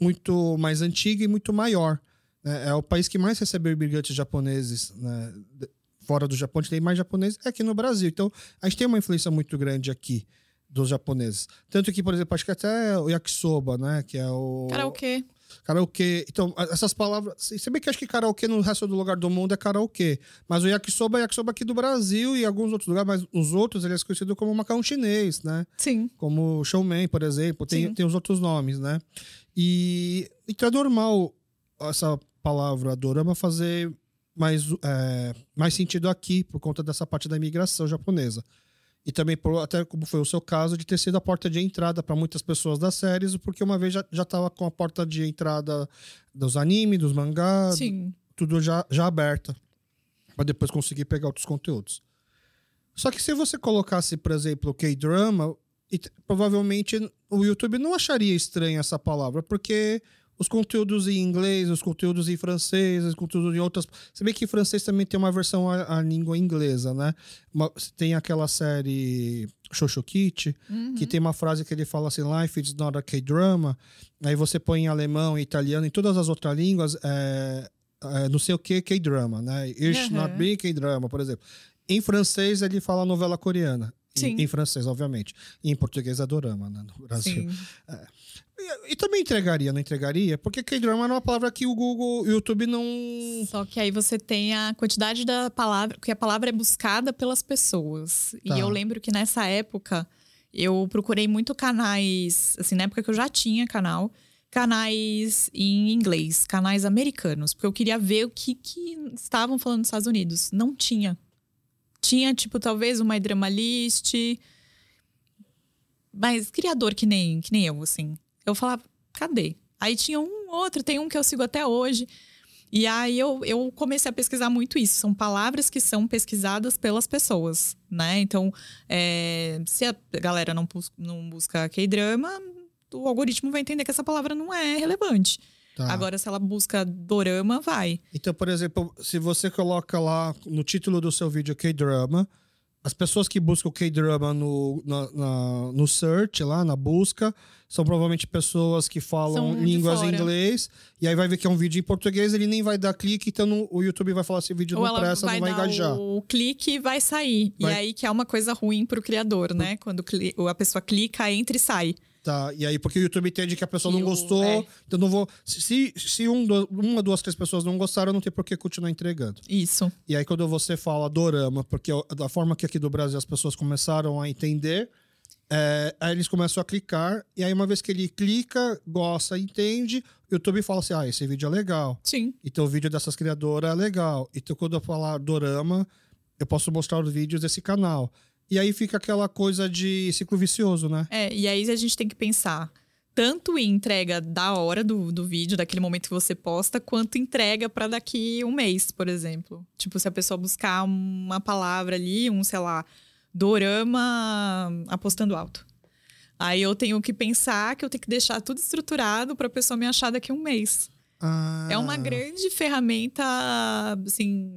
muito mais antiga e muito maior. né? É o país que mais recebeu imigrantes japoneses né? fora do Japão, a gente tem mais japoneses é aqui no Brasil. Então, a gente tem uma influência muito grande aqui dos japoneses. Tanto que, por exemplo, acho que até o yakisoba, né? Que é o... Karaokê. Karaokê. Então, essas palavras. Se bem que acho que karaokê no resto do lugar do mundo é karaokê. Mas o yakisoba é yakisoba aqui do Brasil e alguns outros lugares, mas os outros ele é conhecido como macarrão chinês, né? Sim. Como showman, por exemplo. Tem, Sim. tem os outros nomes, né? E então é normal essa palavra dorama fazer mais, é, mais sentido aqui por conta dessa parte da imigração japonesa. E também, por, até como foi o seu caso, de ter sido a porta de entrada para muitas pessoas das séries, porque uma vez já, já tava com a porta de entrada dos animes, dos mangás, Sim. tudo já, já aberta, para depois conseguir pegar outros conteúdos. Só que se você colocasse, por exemplo, K-drama, provavelmente o YouTube não acharia estranha essa palavra, porque os conteúdos em inglês, os conteúdos em francês, os conteúdos em outras. Se bem que em francês também tem uma versão à, à língua inglesa, né? Uma- tem aquela série Shoshokichi, Uhum. que tem uma frase que ele fala assim: Life is not a K-drama. Aí você põe em alemão, em italiano, em todas as outras línguas, é, é, não sei o que, K-drama, né? It's Uhum. not be K-drama, por exemplo. Em francês, ele fala novela coreana. Em- Sim. Em, francês, obviamente. E em português é dorama, né? No Brasil. Sim. E, também entregaria, não entregaria? Porque K-drama é uma palavra que o Google, o YouTube não. Só que aí você tem a quantidade da palavra, porque a palavra é buscada pelas pessoas. Tá. E eu lembro que nessa época eu procurei muito canais, assim, na época que eu já tinha canal, canais em inglês, canais americanos, porque eu queria ver o que, que estavam falando nos Estados Unidos. Não tinha. Tinha, tipo, talvez uma Drama List, mas criador que nem, que nem eu, assim. Eu falava, cadê? Aí tinha um outro. Tem um que eu sigo até hoje. E aí eu, eu comecei a pesquisar muito isso. São palavras que são pesquisadas pelas pessoas, né? Então, é, se a galera não, não busca K-drama, o algoritmo vai entender que essa palavra não é relevante. Tá. Agora, se ela busca dorama, vai. Então, por exemplo, se você coloca lá no título do seu vídeo K-drama, as pessoas que buscam K-drama no, na, na, no search, lá na busca, são provavelmente pessoas que falam línguas em inglês. E aí vai ver que é um vídeo em português, ele nem vai dar clique, então o YouTube vai falar: esse vídeo Ou não presta, não vai engajar. O clique vai sair. Vai. E aí que é uma coisa ruim pro criador, né? Quando a pessoa clica, entra e sai. Tá, e aí porque o YouTube entende que a pessoa não gostou, é. então não vou. Se, se um, uma, duas, três pessoas não gostaram, não tem por que continuar entregando. Isso. E aí quando você fala dorama, porque da forma que aqui do Brasil as pessoas começaram a entender, é, aí eles começam a clicar, e aí uma vez que ele clica, gosta, entende, o YouTube fala assim: ah, esse vídeo é legal. Sim. Então o vídeo dessas criadoras é legal. Então quando eu falar dorama, eu posso mostrar os vídeos desse canal. E aí fica aquela coisa de ciclo vicioso, né? É, e aí a gente tem que pensar tanto em entrega da hora do, do vídeo, daquele momento que você posta, quanto entrega para daqui um mês, por exemplo. Tipo, se a pessoa buscar uma palavra ali, um, sei lá, dorama apostando alto. Aí eu tenho que pensar que eu tenho que deixar tudo estruturado para a pessoa me achar daqui um mês. Ah. É uma grande ferramenta, assim,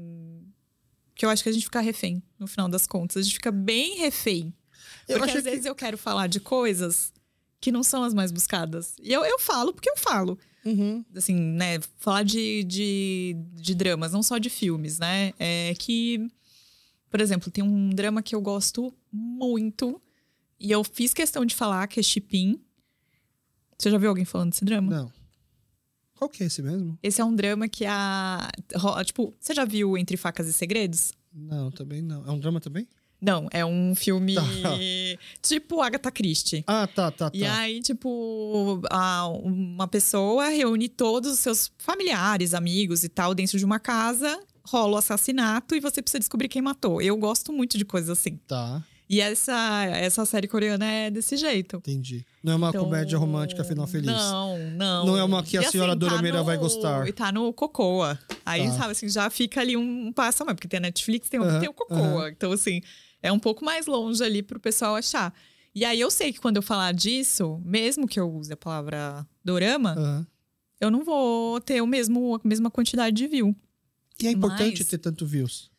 que eu acho que a gente fica refém, no final das contas. A gente fica bem refém. Eu porque às vezes eu quero falar de coisas que não são as mais buscadas. E eu, eu falo porque eu falo. Uhum. Assim, né? Falar de, de, de dramas, não só de filmes, né? É que, por exemplo, tem um drama que eu gosto muito. E eu fiz questão de falar, que é Chipin. Você já viu alguém falando desse drama? Não. Qual que é esse mesmo? Esse é um drama que a. Tipo, você já viu Entre Facas e Segredos? Não, também não. É um drama também? Não, é um filme tá. tipo Agatha Christie. Ah, tá, tá, tá. E aí, tipo, a, uma pessoa reúne todos os seus familiares, amigos e tal dentro de uma casa, rola o assassinato e você precisa descobrir quem matou. Eu gosto muito de coisas assim. Tá. E essa, essa série coreana é desse jeito. Entendi. Não é uma então, comédia romântica final feliz. Não, não. Não é uma que a e, senhora assim, Dora tá vai gostar. E tá no Cocoa. Aí, tá. sabe, assim, já fica ali um passo a mais. Porque tem a Netflix, tem, tem o Cocoa. Então, assim, é um pouco mais longe ali pro pessoal achar. E aí, eu sei que quando eu falar disso, mesmo que eu use a palavra dorama, eu não vou ter o mesmo, a mesma quantidade de view. E é importante Mas... ter tanto views.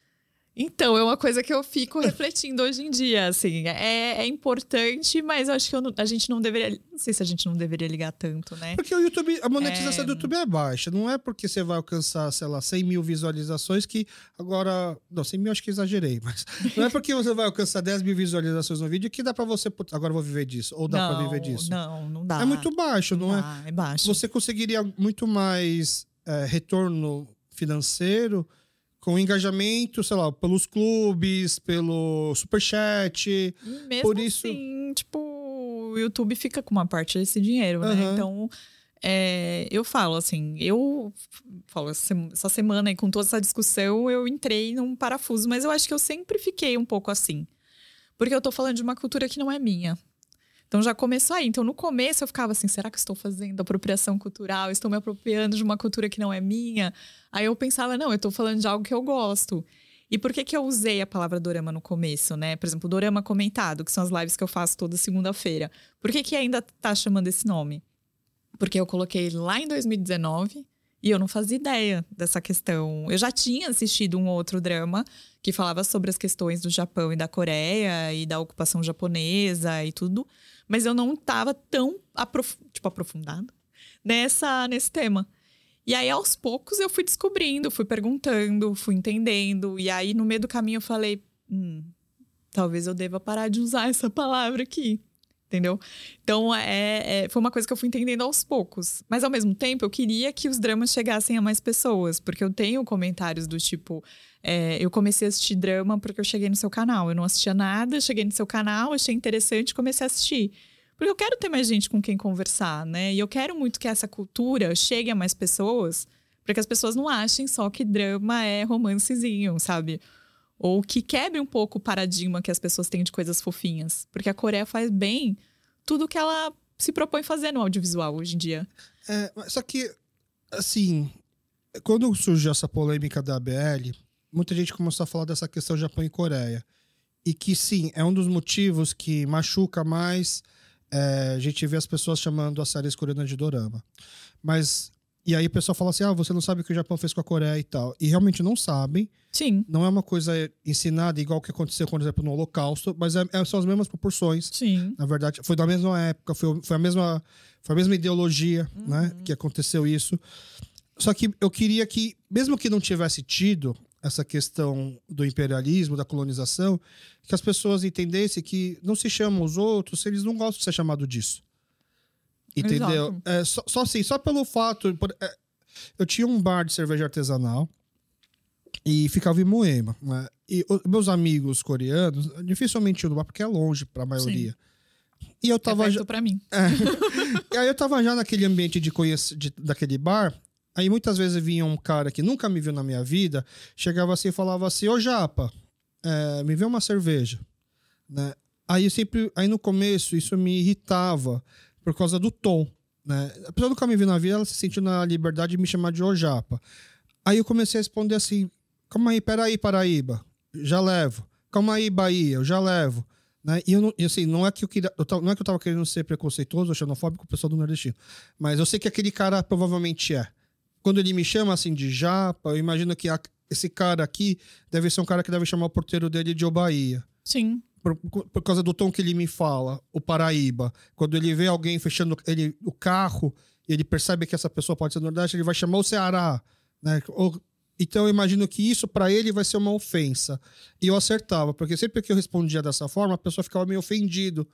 Então, é uma coisa que eu fico refletindo hoje em dia, assim. É, é importante, mas eu acho que não, a gente não deveria. Não sei se a gente não deveria ligar tanto, né? Porque o YouTube, a monetização é... do YouTube é baixa. Não é porque você vai alcançar, sei lá, 100 mil visualizações que agora. Não, 100 mil acho que exagerei, mas. Não é porque você vai alcançar 10 mil visualizações no vídeo que dá pra você. Agora eu vou viver disso. Ou dá não, pra viver disso. Não, não dá. É muito baixo, não, não é? Dá, é baixo. Você conseguiria muito mais é, retorno financeiro com engajamento, sei lá, pelos clubes, pelo superchat. Mesmo por isso... assim, tipo, o YouTube fica com uma parte desse dinheiro, uhum. né? Então, é, eu falo assim, eu falo, essa semana aí, com toda essa discussão, eu entrei num parafuso, mas eu acho que eu sempre fiquei um pouco assim. Porque eu tô falando de uma cultura que não é minha. Então já começou aí. Então no começo eu ficava assim: será que estou fazendo apropriação cultural? Estou me apropriando de uma cultura que não é minha? Aí eu pensava: não, eu estou falando de algo que eu gosto. E por que, que eu usei a palavra dorama no começo, né? Por exemplo, dorama comentado, que são as lives que eu faço toda segunda-feira. Por que, que ainda tá chamando esse nome? Porque eu coloquei lá em 2019 e eu não fazia ideia dessa questão. Eu já tinha assistido um outro drama que falava sobre as questões do Japão e da Coreia e da ocupação japonesa e tudo mas eu não estava tão aprof tipo, aprofundado nessa, nesse tema. E aí, aos poucos, eu fui descobrindo, fui perguntando, fui entendendo. E aí, no meio do caminho, eu falei: hum, talvez eu deva parar de usar essa palavra aqui. Entendeu? Então, é, é, foi uma coisa que eu fui entendendo aos poucos. Mas, ao mesmo tempo, eu queria que os dramas chegassem a mais pessoas. Porque eu tenho comentários do tipo: é, eu comecei a assistir drama porque eu cheguei no seu canal. Eu não assistia nada, cheguei no seu canal, achei interessante comecei a assistir. Porque eu quero ter mais gente com quem conversar, né? E eu quero muito que essa cultura chegue a mais pessoas, para que as pessoas não achem só que drama é romancezinho, sabe? Ou que quebre um pouco o paradigma que as pessoas têm de coisas fofinhas. Porque a Coreia faz bem tudo que ela se propõe fazer no audiovisual hoje em dia. É, só que assim, quando surgiu essa polêmica da ABL, muita gente começou a falar dessa questão Japão e Coreia. E que sim, é um dos motivos que machuca mais. É, a gente vê as pessoas chamando as séries coreanas de dorama. Mas. E aí o pessoal fala assim: ah, você não sabe o que o Japão fez com a Coreia e tal. E realmente não sabem. Sim. Não é uma coisa ensinada igual o que aconteceu, por exemplo, no Holocausto, mas é, é, são as mesmas proporções. Sim. Na verdade, foi da mesma época, foi, foi, a, mesma, foi a mesma ideologia Uhum. né, que aconteceu isso. Só que eu queria que, mesmo que não tivesse tido essa questão do imperialismo, da colonização, que as pessoas entendessem que não se chamam os outros se eles não gostam de ser chamado disso. Entendeu? É, só, só assim, só pelo fato. por- é, eu tinha um bar de cerveja artesanal e ficava em Moema. Né? E os meus amigos coreanos, dificilmente iam no bar, porque é longe pra maioria. E eu É tava. já- perto pra mim. e aí eu tava já naquele ambiente de conhecer de- daquele bar. Aí muitas vezes vinha um cara que nunca me viu na minha vida, chegava assim e falava assim: Ô Japa, é, me vê uma cerveja. Né? Aí sempre. Aí no começo isso me irritava por causa do tom. Né? A pessoa nunca me viu na vida, ela se sentiu na liberdade de me chamar de Ô Japa. Aí eu comecei a responder assim: calma aí, peraí, Paraíba, já levo. Calma aí, Bahia, eu já levo. Né? E eu não, assim, não é que eu queria, eu não é que eu tava querendo ser preconceituoso ou xenofóbico com o pessoal do nordestino, mas eu sei que aquele cara provavelmente é. Quando ele me chama assim de japa, eu imagino que a- esse cara aqui deve ser um cara que deve chamar o porteiro dele de Bahia. Sim. Por, por causa do tom que ele me fala, o Paraíba. Quando ele vê alguém fechando ele, o carro e ele percebe que essa pessoa pode ser do Nordeste, ele vai chamar o Ceará. Né? Ou- então eu imagino que isso para ele vai ser uma ofensa. E eu acertava, porque sempre que eu respondia dessa forma, a pessoa ficava meio ofendido.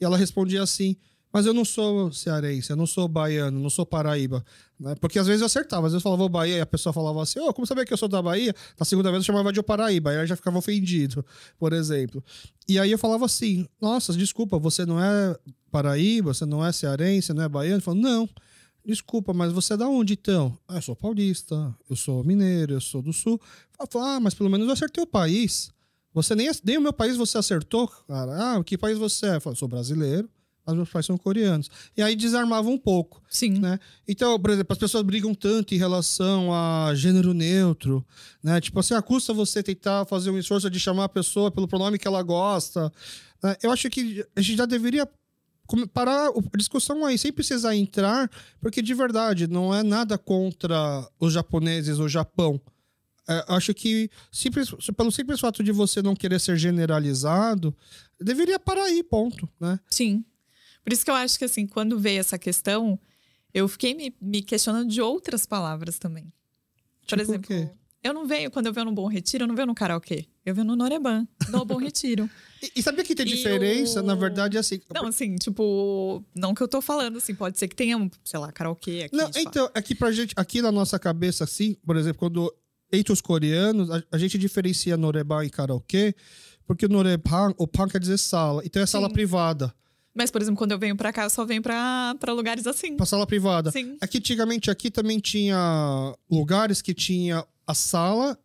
E ela respondia assim: Mas eu não sou cearense, eu não sou baiano, não sou paraíba. Né? Porque às vezes eu acertava, às vezes eu falava "Ô, Bahia e a pessoa falava assim: Ô, como sabia que eu sou da Bahia? Na segunda vez eu chamava de "Ô, Paraíba, aí ela já ficava ofendido, por exemplo. E aí eu falava assim: Nossa, desculpa, você não é Paraíba, você não é cearense, não é baiano? Ele falou: Não. Desculpa, mas você é da onde então? Ah, eu sou paulista, eu sou mineiro, eu sou do sul. Eu falo, ah, mas pelo menos eu acertei o país. Você nem, nem o meu país você acertou, cara. Ah, que país você é? Eu falo, sou brasileiro, mas meus pais são coreanos. E aí desarmava um pouco, Sim. né? Então, por exemplo, as pessoas brigam tanto em relação a gênero neutro, né? Tipo assim, custa você tentar fazer um esforço de chamar a pessoa pelo pronome que ela gosta. né? Eu acho que a gente já deveria parar a discussão aí, sem precisar entrar, porque de verdade não é nada contra os japoneses ou Japão. É, acho que simples, pelo simples fato de você não querer ser generalizado, deveria parar aí, ponto, né? Sim. Por isso que eu acho que, assim, quando veio essa questão, eu fiquei me, me questionando de outras palavras também. Por Tipo exemplo, quê? eu não venho, quando eu venho no Bom Retiro, eu não venho no karaokê. Eu venho no Noreban, no Bom Retiro. E, e sabia que tem diferença? Na verdade, é assim. Não, assim, tipo, não que eu tô falando, assim, pode ser que tenha, um, sei lá, karaokê aqui. Não, então, aqui pra gente, aqui na nossa cabeça, assim, por exemplo, quando entre os coreanos, a, a gente diferencia Noreban e karaokê, porque o Noreban, o pan quer dizer sala, então é sala Sim. privada. Mas, por exemplo, quando eu venho pra cá, eu só venho pra, pra lugares assim. Pra sala privada. Sim. Aqui, antigamente, aqui também tinha lugares que tinha a sala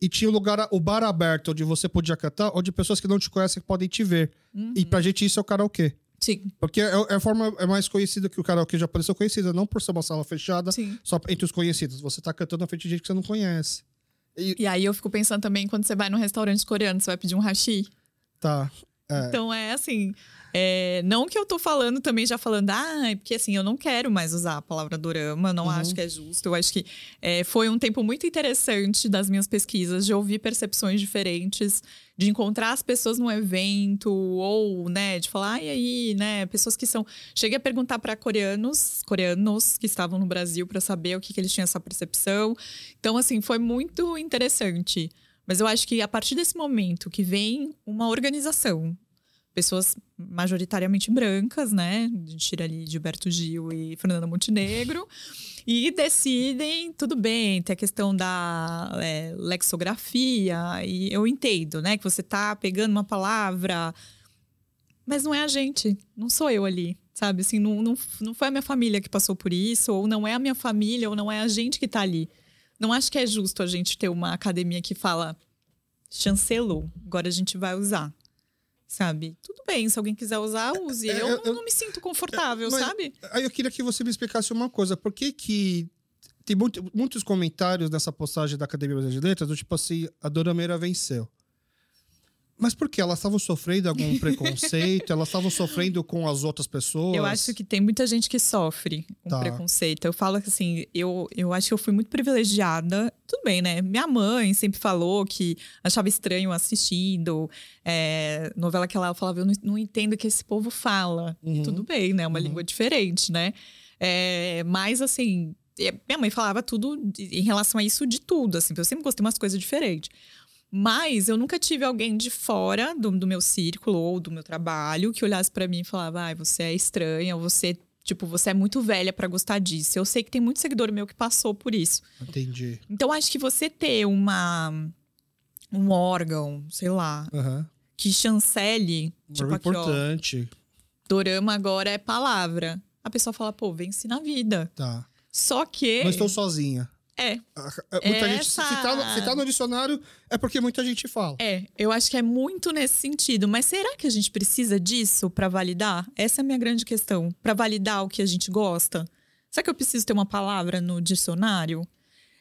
e tinha o lugar, o bar aberto, onde você podia cantar, onde pessoas que não te conhecem podem te ver. Uhum. E pra gente isso é o karaokê. Sim, Porque é, é a forma é mais conhecida que o karaokê já apareceu conhecida, não por ser uma sala fechada, sim. só entre os conhecidos. Você tá cantando na frente de gente que você não conhece. E aí eu fico pensando também, quando você vai num restaurante coreano, você vai pedir um hashi. Tá. É. Então é assim. É, não que eu tô falando também, já falando, ah, é porque assim, eu não quero mais usar a palavra dorama, não Uhum. acho que é justo. Eu acho que é, foi um tempo muito interessante das minhas pesquisas, de ouvir percepções diferentes, de encontrar as pessoas no evento, ou, né, de falar, e aí, né, pessoas que são. Cheguei a perguntar para coreanos, coreanos que estavam no Brasil para saber o que, que eles tinham essa percepção. Então, assim, foi muito interessante. Mas eu acho que a partir desse momento que vem uma organização, pessoas majoritariamente brancas, né? A gente tira ali Gilberto Gil e Fernanda Montenegro, e decidem, tudo bem, tem a questão da é, lexografia, e eu entendo, né? Que você tá pegando uma palavra, mas não é a gente, não sou eu ali. Sabe, assim, não, não, não foi a minha família que passou por isso, ou não é a minha família, ou não é a gente que tá ali. Não acho que é justo a gente ter uma academia que fala chancelou, agora a gente vai usar. Sabe? Tudo bem, se alguém quiser usar, use. É, Eu, eu- não, eu- não me sinto confortável, Mas- sabe? Aí eu queria que você me explicasse uma coisa. Por que que tem muito, muitos comentários nessa postagem da Academia Brasileira de Letras, do tipo assim, a Dorameira venceu. Mas por quê? Elas estavam sofrendo algum preconceito? elas estavam sofrendo com as outras pessoas? Eu acho que tem muita gente que sofre um Tá. preconceito. Eu falo que assim, eu, eu acho que eu fui muito privilegiada. Tudo bem, né? Minha mãe sempre falou que achava estranho assistindo. é, novela que ela falava, eu não, não entendo o que esse povo fala. Uhum. Tudo bem, né? É uma Uhum. língua diferente, né? É, mas assim, minha mãe falava tudo em relação a isso de tudo, assim, eu sempre gostei de umas coisas diferentes. Mas eu nunca tive alguém de fora do, do meu círculo ou do meu trabalho que olhasse pra mim e falava: ai, você é estranha, ou você, tipo, você é muito velha pra gostar disso. Eu sei que tem muito seguidor meu que passou por isso. Entendi. Então acho que você ter uma um órgão, sei lá, Aham. que chancele, tipo Muito aqui, ó, importante. dorama agora é palavra. A pessoa fala, pô, vence na vida. Tá. Só que Não estou sozinha. É, Muita gente, se, tá, se tá no dicionário, é porque muita gente fala. É, eu acho que é muito nesse sentido. Mas será que a gente precisa disso pra validar? Essa é a minha grande questão. Pra validar o que a gente gosta? Será que eu preciso ter uma palavra no dicionário?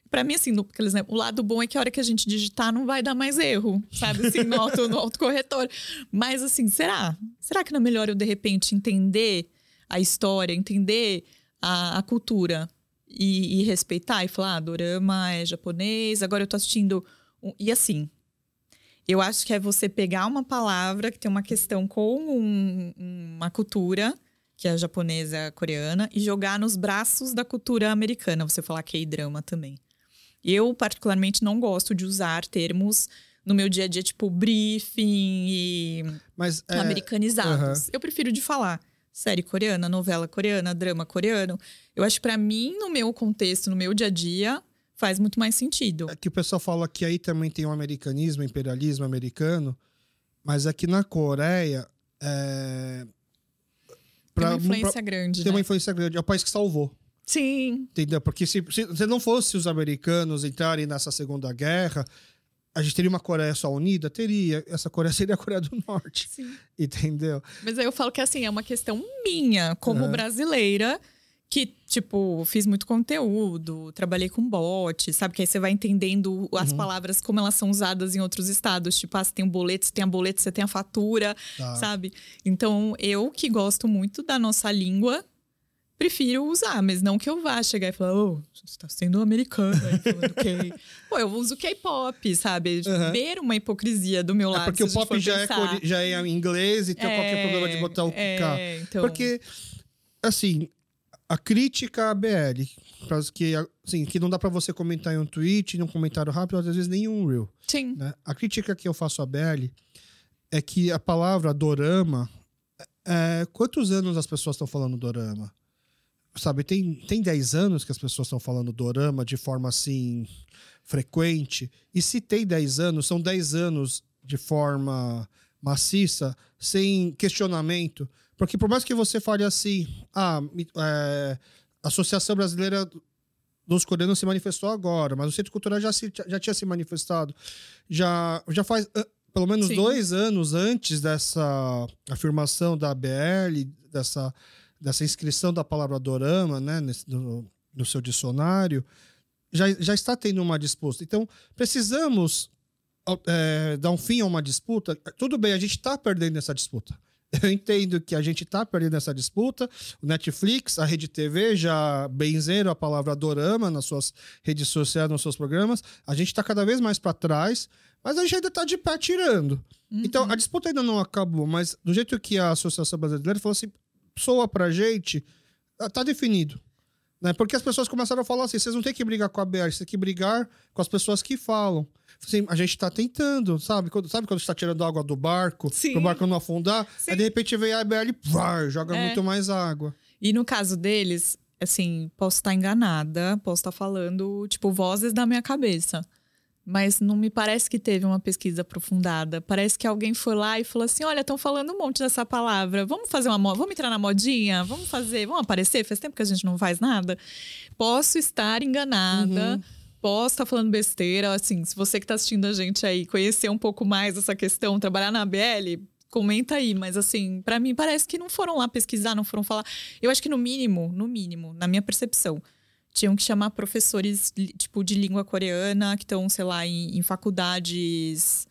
Pra mim, assim, no, por exemplo, o lado bom é que a hora que a gente digitar não vai dar mais erro, sabe? Assim, no, auto, no autocorretor. Mas, assim, será? Será que não é melhor eu, de repente, entender a história, entender a, a cultura e, e respeitar e falar, ah, dorama é japonês, agora eu tô assistindo. um- E assim, eu acho que é você pegar uma palavra que tem uma questão com um- uma cultura, que é a japonesa a coreana, e jogar nos braços da cultura americana. Você falar K-drama também. Eu, particularmente, não gosto de usar termos no meu dia a dia, tipo briefing e Mas é, americanizados. Eu prefiro de falar série coreana, novela coreana, drama coreano. Eu acho que pra mim, no meu contexto, no meu dia a dia, faz muito mais sentido. é que o pessoal fala que aí também tem o americanismo, imperialismo americano, mas aqui na Coreia é, Tem pra- uma influência grande, tem né? uma influência grande. É o país que salvou. Sim, Entendeu? Porque se, se, se não fosse os americanos entrarem nessa Segunda Guerra, a gente teria uma Coreia só unida? Teria. Essa Coreia seria a Coreia do Norte. sim. Entendeu? Mas aí eu falo que assim, é uma questão minha, como Aham. brasileira, que, tipo, fiz muito conteúdo, trabalhei com bot, sabe? Que aí você vai entendendo as palavras como elas são usadas em outros estados. Tipo, ah, você tem um boleto, você tem a boleto, você tem a fatura, Tá. sabe? Então, eu que gosto muito da nossa língua, prefiro usar, mas não que eu vá chegar e falar, ô, você tá sendo americana aí falando K. Pô, eu uso K-pop, sabe? Aham. Ver uma hipocrisia do meu lado. É porque o pop já é, pensar. já é em inglês e tem qualquer problema de botar o é, K. É, então, Porque, assim, a crítica à BL, que, assim, que não dá pra você comentar em um tweet, em um comentário rápido, às vezes nem em um reel. Sim. né? A crítica que eu faço à BL é que a palavra dorama. É, quantos anos as pessoas estão falando dorama? Sabe, tem, tem 10 anos que as pessoas estão falando dorama de forma assim frequente. E se tem 10 anos, são 10 anos de forma maciça, sem questionamento. Porque por mais que você fale assim, ah, é, a Associação Brasileira dos Coreanos se manifestou agora, mas o Centro Cultural já, se- já tinha se manifestado. Já, já faz ah, pelo menos Sim. dois anos antes dessa afirmação da ABL, dessa, dessa inscrição da palavra dorama né, nesse- no, no seu dicionário, já, já está tendo uma disputa. Então, precisamos é, dar um fim a uma disputa. Tudo bem, a gente está perdendo essa disputa. Eu entendo que a gente está perdendo essa disputa. O Netflix, a Rede TV já benzeram a palavra dorama nas suas redes sociais, nos seus programas. A gente está cada vez mais para trás, mas a gente ainda está de pé tirando. Então, a disputa ainda não acabou, mas do jeito que a Associação Brasileira falou assim, soa pra gente, tá definido. Né? Porque as pessoas começaram a falar assim: vocês não têm que brigar com a BR, vocês têm que brigar com as pessoas que falam. Assim, a gente tá tentando, sabe? Quando, sabe quando está tirando água do barco, Sim. pro barco não afundar? Sim. Aí de repente vem a BR e joga É. muito mais água. E no caso deles, assim, posso estar enganada, posso estar falando, tipo, vozes da minha cabeça. Mas não me parece que teve uma pesquisa aprofundada. Parece que alguém foi lá e falou assim: olha, estão falando um monte dessa palavra. Vamos fazer uma moda, vamos entrar na modinha, vamos fazer, vamos aparecer. Faz tempo que a gente não faz nada. Posso estar enganada. Uhum. Posso estar falando besteira, assim, se você que está assistindo a gente aí conhecer um pouco mais essa questão, trabalhar na BL, comenta aí, mas assim, para mim parece que não foram lá pesquisar, não foram falar. Eu acho que no mínimo, no mínimo, na minha percepção, tinham que chamar professores tipo de língua coreana que estão, sei lá, em, em faculdades,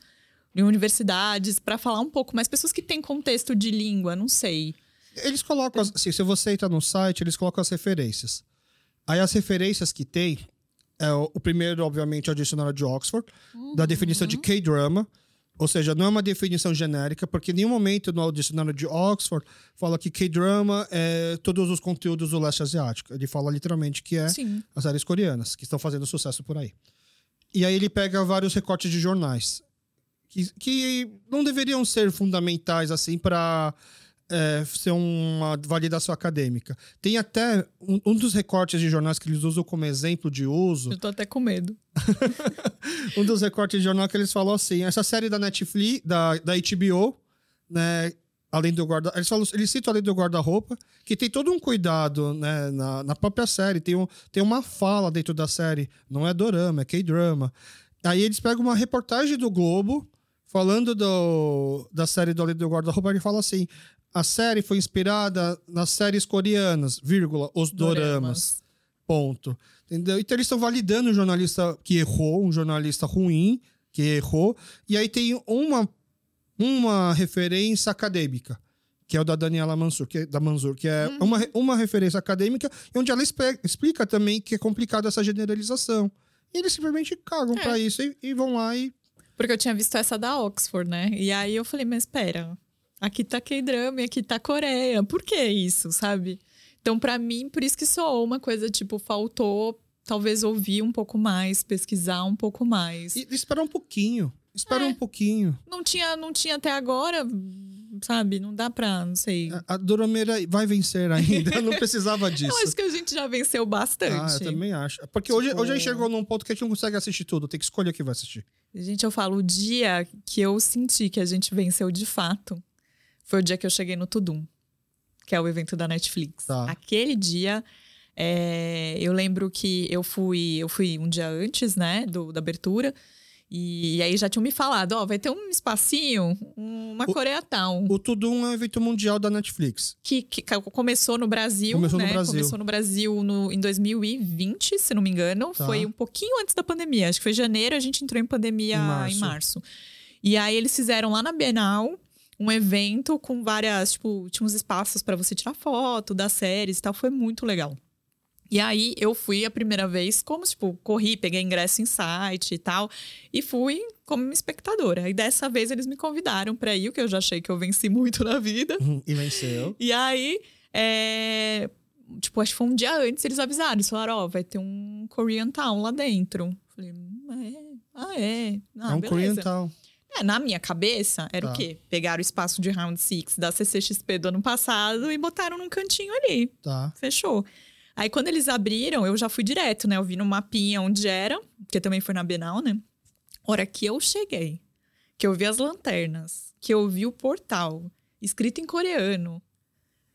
em universidades, para falar um pouco mais pessoas que têm contexto de língua, não sei. Eles colocam, assim, se você entra no site, eles colocam as referências. Aí as referências que tem, é, o, o primeiro, obviamente, é o dicionário de Oxford, uhum. da definição de K-drama. Ou seja, não é uma definição genérica, porque em nenhum momento no dicionário de Oxford fala que K-drama é todos os conteúdos do leste asiático. Ele fala literalmente que é Sim. as séries coreanas, que estão fazendo sucesso por aí. E aí ele pega vários recortes de jornais, que, que não deveriam ser fundamentais assim para é, ser uma validação acadêmica. Tem até um, um, dos recortes de jornais que eles usam como exemplo de uso. Eu tô até com medo. um dos recortes de jornal que eles falam assim: essa série da Netflix, da, da HBO, né? Além do guarda. Eles, falam, eles citam além do guarda-roupa, que tem todo um cuidado né, na, na própria série. Tem, um, tem uma fala dentro da série. Não é dorama, é K-drama. Aí eles pegam uma reportagem do Globo falando do, da série do Além do Guarda-Roupa, ele fala assim: a série foi inspirada nas séries coreanas, vírgula, os doramas. doramas. Ponto. Entendeu? Então eles estão validando um jornalista que errou, um jornalista ruim que errou. E aí tem uma, uma referência acadêmica, que é o da Daniela Mansur, que é, da Mansur, que é uhum. uma, uma referência acadêmica, onde ela explica também que é complicado essa generalização. E eles simplesmente cagam é. para isso e, e vão lá e. Porque eu tinha visto essa da Oxford, né? E aí eu falei, mas espera, Aqui tá K-drama e aqui tá Coreia. Por que isso, sabe? Então, para mim, por isso que soou uma coisa tipo, faltou talvez ouvir um pouco mais, pesquisar um pouco mais. E esperar um pouquinho. Espera é, um pouquinho. Não tinha, não tinha até agora, sabe? Não dá pra, não sei. A, a Doromeira vai vencer ainda, não precisava disso. eu acho que a gente já venceu bastante. Ah, eu também acho. Porque tipo... hoje, hoje a gente chegou num ponto que a gente não consegue assistir tudo, tem que escolher o que vai assistir. Gente, eu falo, o dia que eu senti que a gente venceu de fato foi o dia que eu cheguei no Tudum, que é o evento da Netflix. Tá. Aquele dia, é, eu lembro que eu fui, eu fui um dia antes, né, do, da abertura. E aí já tinham me falado, ó, vai ter um espacinho, uma o. O Tudum é um evento mundial da Netflix. Que, que começou no Brasil, começou né? No Brasil. Começou no Brasil no, em 2020, se não me engano. Tá. Foi um pouquinho antes da pandemia. Acho que foi janeiro, a gente entrou em pandemia em março. Em março. E aí eles fizeram lá na Bienal um evento com várias, tipo, tinha uns espaços para você tirar foto das séries e tal, foi muito legal. E aí eu fui a primeira vez como, tipo, corri, peguei ingresso em site e tal, e fui como espectadora. E dessa vez eles me convidaram para ir, o que eu já achei que eu venci muito na vida. Uhum, e venceu. E aí, é... tipo, acho que foi um dia antes, eles avisaram, eles falaram, ó, oh, vai ter um Korean Town lá dentro. Falei, hum, é, ah, é. Ah, é um beleza. Korean Town. É, na minha cabeça, era tá. o quê? Pegaram o espaço de Round Six da CCXP do ano passado e botaram num cantinho ali. Tá. Fechou. Aí, quando eles abriram, eu já fui direto, né? Eu vi no mapinha onde era, que também foi na Bienal, né? Hora que eu cheguei, que eu vi as lanternas, que eu vi o portal, escrito em coreano,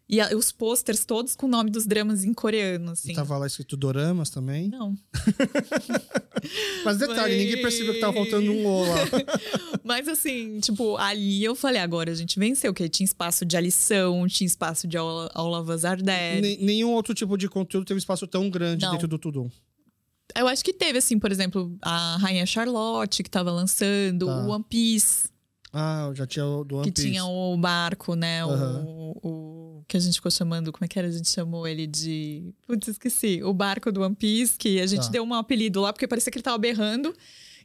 e a, os posters todos com o nome dos dramas em coreano, assim. E tava lá escrito Doramas também? Não. Mas detalhe, Mas... ninguém percebeu que tava faltando um O lá. Mas assim, tipo, ali eu falei, agora a gente venceu, que tinha espaço de lição, tinha espaço de aula, aula Vazardé. Nenhum outro tipo de conteúdo teve espaço tão grande Não. dentro do Tudum. Eu acho que teve, assim, por exemplo, a Rainha Charlotte, que tava lançando, tá. o One Piece. Ah, já tinha o do One que Piece. Que tinha o barco, né? Uhum. O, o, que a gente ficou chamando, como é que era? A gente chamou ele de. Putz, esqueci. O barco do One Piece, que a gente tá. deu um apelido lá, porque parecia que ele tava berrando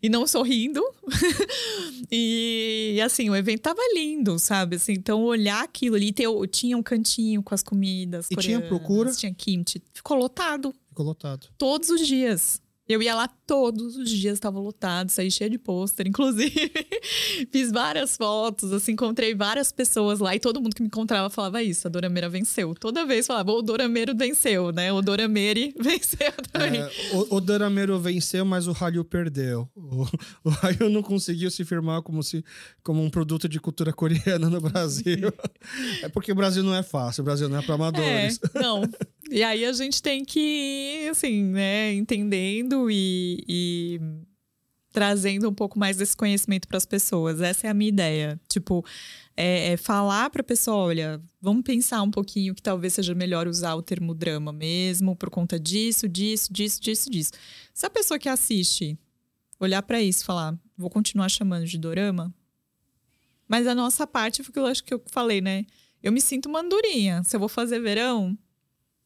e não sorrindo. e assim, o evento tava lindo, sabe? Assim, então olhar aquilo ali, ter, tinha um cantinho com as comidas. E tinha procura? Tinha kimchi. Ficou lotado. Ficou lotado. Todos os dias. Eu ia lá todos os dias, estava lotado, saí cheia de pôster, inclusive. Fiz várias fotos, assim, encontrei várias pessoas lá e todo mundo que me encontrava falava isso: a Dorameira venceu. Toda vez falava, o Dorameiro venceu, né? O Dorameire venceu também. É, o, o Dorameiro venceu, mas o Ryu perdeu. O, o não conseguiu se firmar como, se, como um produto de cultura coreana no Brasil. é porque o Brasil não é fácil, o Brasil não é para amadores. É, não. E aí a gente tem que ir, assim, né, entendendo e, e trazendo um pouco mais desse conhecimento para as pessoas. Essa é a minha ideia. Tipo, é, é falar para a pessoa: olha, vamos pensar um pouquinho que talvez seja melhor usar o termo drama mesmo, por conta disso, disso, disso, disso, disso. Se a pessoa que assiste olhar para isso e falar: vou continuar chamando de dorama. Mas a nossa parte foi que eu acho que eu falei, né? Eu me sinto mandurinha. Se eu vou fazer verão,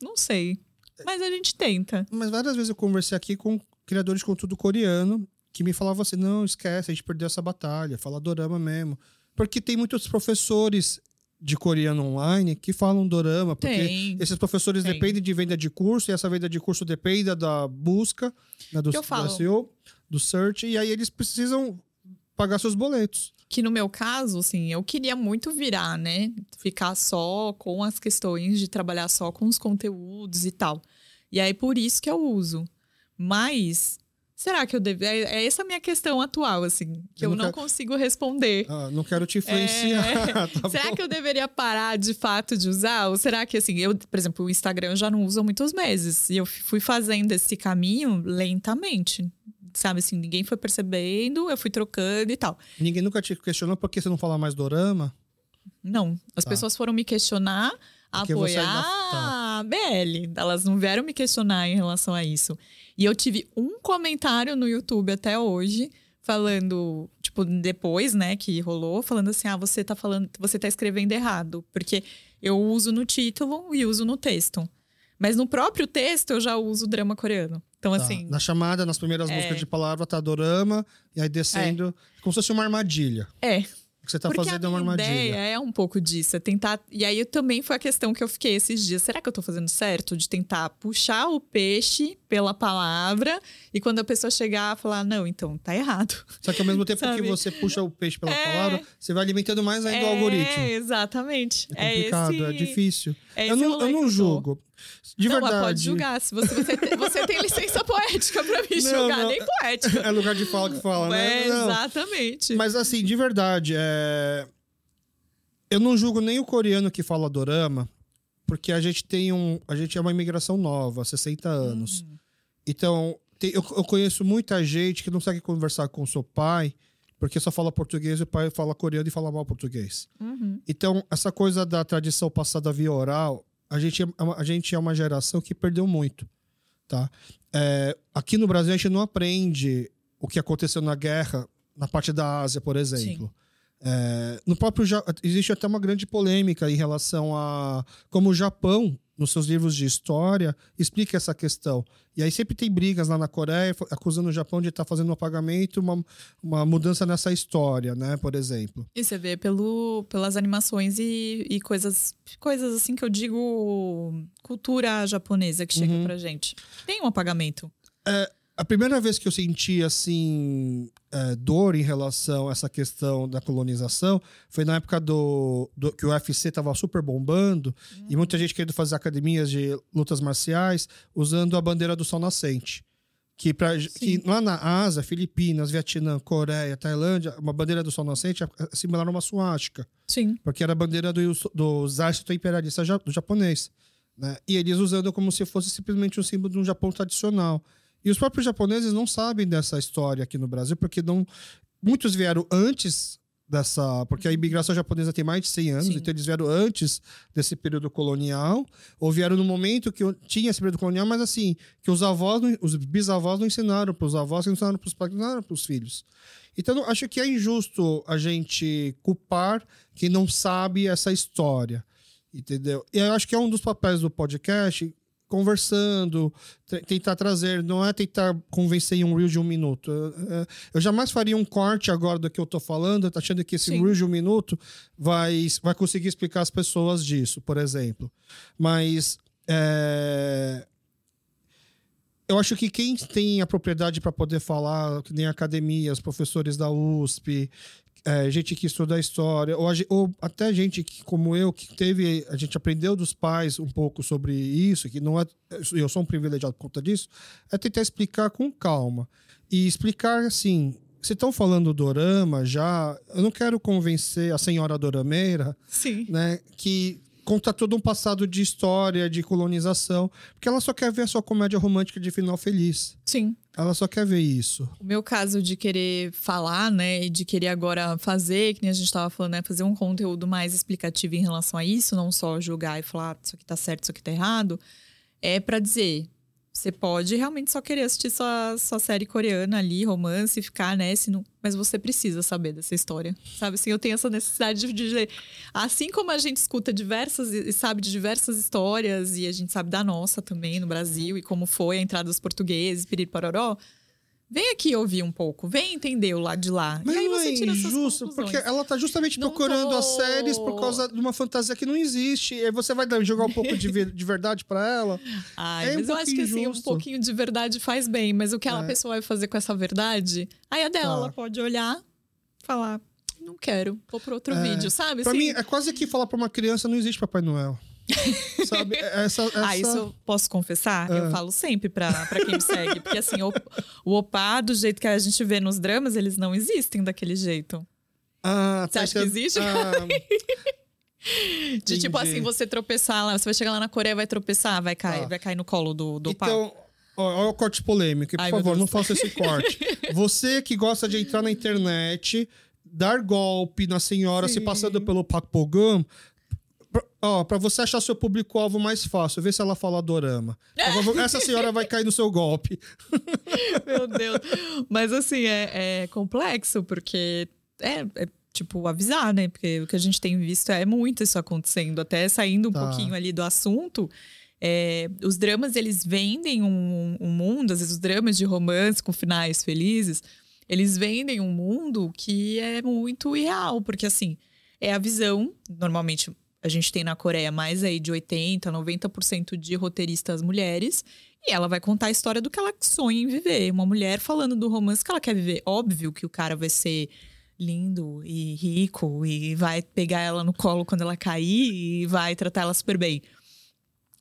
não sei. Mas a gente tenta. Mas várias vezes eu conversei aqui com criadores de conteúdo coreano que me falavam assim: não, esquece, a gente perdeu essa batalha, fala dorama mesmo. Porque tem muitos professores de coreano online que falam dorama, porque Tem, esses professores tem. dependem de venda de curso, e essa venda de curso depende da busca, né, do, da SEO, do search, e aí eles precisam pagar seus boletos. Que no meu caso, assim, eu queria muito virar, né? Ficar só com as questões de trabalhar só com os conteúdos e tal. E aí, por isso que eu uso. Mas, será que eu devo. É, é essa a minha questão atual, assim, que Eu eu, não não quero- consigo responder. Ah, não quero te influenciar. tá será bom? que eu deveria parar de fato de usar? Ou será que, assim, eu, por exemplo, o Instagram eu já não uso há muitos meses. E eu fui fazendo esse caminho lentamente. Sabe assim, ninguém foi percebendo, eu fui trocando e tal. Ninguém nunca te questionou por que você não fala mais dorama? Não, as Tá. pessoas foram me questionar, Porque apoiar ainda- tá. a BL. Elas não vieram me questionar em relação a isso. E eu tive um comentário no YouTube até hoje, falando, tipo, depois, né, que rolou, falando assim: ah, você tá falando, você tá escrevendo errado. Porque eu uso no título e uso no texto. Mas no próprio texto eu já uso drama coreano. Então, Tá. assim. Na chamada, nas primeiras É. buscas de palavra, tá dorama, e aí descendo, como se fosse uma armadilha. É, O que você tá Porque fazendo é uma armadilha. ideia é um pouco disso, é tentar. E aí eu também foi a questão que eu fiquei esses dias. Será que eu tô fazendo certo de tentar puxar o peixe pela palavra e quando a pessoa chegar falar não, então tá errado. Só que ao mesmo tempo que você puxa o peixe pela É. palavra, você vai alimentando mais ainda o algoritmo. É, exatamente. É complicado, é, esse- difícil. é eu esse não, eu não julgo. De não, verdade. pode julgar. Se você, você, tem, você tem licença poética pra me Não, julgar, não. nem poética. É lugar de fala que fala, né? É, Não. exatamente. Mas assim, de verdade, é... eu não julgo nem o coreano que fala dorama, porque a gente tem um. A gente é uma imigração nova, 60 anos. Uhum. Então, tem- eu, eu conheço muita gente que não consegue conversar com o seu pai, porque só fala português e o pai fala coreano e fala mal português. Uhum. Então, essa coisa da tradição passada via oral, a gente, é uma- a gente é uma geração que perdeu muito, tá? É, aqui no Brasil, a gente não aprende o que aconteceu na guerra na parte da Ásia, por exemplo. É, no próprio existe até uma grande polêmica em relação a como o Japão nos seus livros de história explica essa questão e aí sempre tem brigas lá na Coreia acusando o Japão de estar fazendo um apagamento uma, uma mudança nessa história né por exemplo E você vê pelo, pelas animações e, e coisas, coisas assim que eu digo cultura japonesa que chega Uhum. pra gente. Tem um apagamento. A primeira vez que eu senti assim é, dor em relação a essa questão da colonização foi na época do, do- que o UFC estava super bombando e muita gente querendo fazer academias de lutas marciais usando a bandeira do sol nascente. Que, pra, que lá na Ásia, Filipinas, Vietnã, Coreia, Tailândia, uma bandeira do sol nascente é similar a uma suástica Sim. porque era a bandeira do, do exército imperialista do japonês. Né? E eles usando como se fosse simplesmente um símbolo de um Japão tradicional. E os próprios japoneses não sabem dessa história aqui no Brasil, porque não muitos vieram antes dessa. Porque a imigração japonesa tem mais de 100 anos, Sim. então eles vieram antes desse período colonial, ou vieram no momento que tinha esse período colonial, mas assim, que os avós, os bisavós não ensinaram para os avós, que não ensinaram para os pais, não ensinaram para os filhos. Então, acho que é injusto a gente culpar quem não sabe essa história, entendeu? E eu acho que é um dos papéis do podcast conversando, te- tentar trazer, não é tentar convencer em um reel de um minuto. Eu, jamais faria um corte agora do que eu tô falando, achando que esse Sim. reel de um minuto vai, vai conseguir explicar as pessoas disso, por exemplo. Mas é, eu acho que quem tem a propriedade para poder falar, que nem academias, professores da USP, é, gente que estuda a história, ou, ou até gente que, como eu, que teve. A gente aprendeu dos pais um pouco sobre isso, que não é. Eu sou um privilegiado por conta disso, é tentar explicar com calma. E explicar assim. Se estão falando dorama já, eu não quero convencer a senhora dorameira Sim. né, que conta todo um passado de história, de colonização. Porque ela só quer ver a sua comédia romântica de final feliz. Sim. Ela só quer ver isso. O meu caso de querer falar, né, e de querer agora fazer, que nem a gente estava falando, né, fazer um conteúdo mais explicativo em relação a isso, não só julgar e falar ah, isso aqui tá certo, isso aqui tá errado, é para dizer, você pode realmente só querer assistir sua, sua série coreana ali, romance, ficar, né? não... Mas você precisa saber dessa história. Sabe assim, eu tenho essa necessidade de dizer. Assim como a gente escuta diversas e sabe de diversas histórias, e a gente sabe da nossa também no Brasil, e como foi a entrada dos portugueses, piriri pororó. Vem aqui ouvir um pouco, vem entender o lado de lá. Mas e aí você é tira injusto, porque ela tá justamente não procurando tô... as séries por causa de uma fantasia que não existe. E aí você vai jogar um pouco de, de verdade para ela. Ai, é mas um eu acho que assim, um pouquinho de verdade faz bem. Mas o que a é. pessoa vai fazer com essa verdade, aí a dela, tá. ela pode olhar, falar, não quero, vou pro outro é. vídeo, sabe? Pra assim, mim, é quase que falar pra uma criança, não existe Papai Noel. Sabe? Essa, essa... Ah, isso eu posso confessar? Eu ah. falo sempre pra, pra quem me segue. Porque assim, o, o opá, do jeito que a gente vê nos dramas, eles não existem daquele jeito. Ah, Você acha que existe? Ah, de tipo assim, você tropeçar lá, você vai chegar lá na Coreia, vai tropeçar, vai cair, ah. vai cair no colo do, do então, Olha o corte polêmico. Por Ai, favor, não faça esse corte. Você que gosta de entrar na internet, dar golpe na senhora Sim. se passando pelo Pak Pogum, Ó, pra você achar seu público-alvo mais fácil, vê se ela fala dorama. Essa senhora vai cair no seu golpe. Meu Deus. Mas assim, é, é complexo, porque é, é, tipo avisar, né? Porque o que a gente tem visto é muito isso acontecendo. Até saindo um tá. pouquinho ali do assunto. É, os dramas, eles vendem um, um mundo, às vezes os dramas de romance com finais felizes, eles vendem um mundo que é muito irreal, porque assim, é a visão, normalmente a gente tem na Coreia mais aí de 80, 90% de roteiristas mulheres. E ela vai contar a história do que ela sonha em viver. Uma mulher falando do romance que ela quer viver. Óbvio que o cara vai ser lindo e rico e vai pegar ela no colo quando ela cair e vai tratar ela super bem.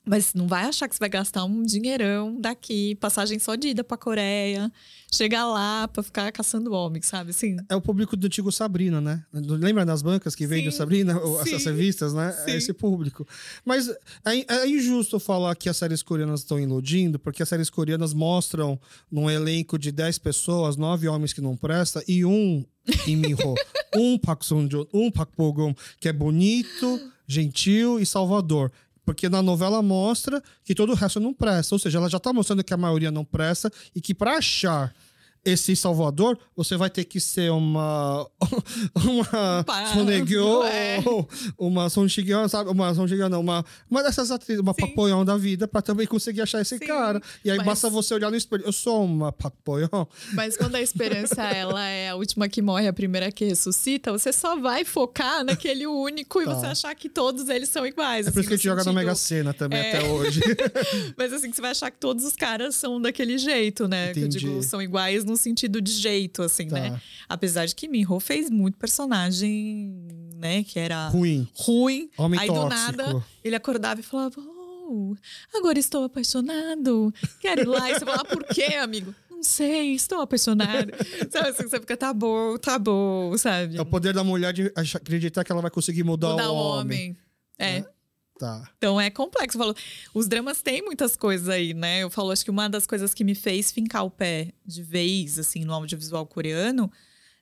Mas não vai achar que você vai gastar um dinheirão daqui, passagem só de ida pra Coreia, chegar lá pra ficar caçando homens, sabe? Assim. É o público do antigo Sabrina, né? Lembra das bancas que vende Sabrina, sim, essas revistas, né? É sim. É esse público. Mas é, é, injusto falar que as séries coreanas estão iludindo, porque as séries coreanas mostram num elenco de 10 pessoas, nove homens que não presta e um Kim Min-ho, um Park Sung-joon, um Park Bo-gum, que é bonito, gentil e salvador. Porque na novela mostra que todo o resto não presta. Ou seja, ela já está mostrando que a maioria não presta e que para achar esse Salvador, você vai ter que ser uma. Uma Sonegyo, é. uma Song sabe? Uma Song não, uma, uma dessas atrizes, uma Papoyão da vida, pra também conseguir achar esse Sim, cara. E aí mas... basta você olhar no espelho. Eu sou uma Papoyão. Mas quando a esperança ela é a última que morre, a primeira que ressuscita, você só vai focar naquele único e tá. você achar que todos eles são iguais. É por assim, isso que a gente sentido... joga na Mega Sena também é... até hoje. mas assim, você vai achar que todos os caras são daquele jeito, né? Entendi. Que eu digo, são iguais no no sentido de jeito, assim, né? tá. né? Apesar de que Minho fez muito personagem, né? Que era ruim. Ruim. Homem Aí tóxico. do nada ele acordava e falava: Oh, agora estou apaixonado. Quero ir lá. E você fala: Por quê, amigo? Não sei, estou apaixonado. sabe assim, você fica, tá bom, tá bom, sabe? É o poder da mulher de acreditar que ela vai conseguir mudar, mudar o homem. homem. É. é. Tá. Então é complexo. Eu falo, os dramas têm muitas coisas aí, né? Eu falo, acho que uma das coisas que me fez fincar o pé de vez, assim, no audiovisual coreano,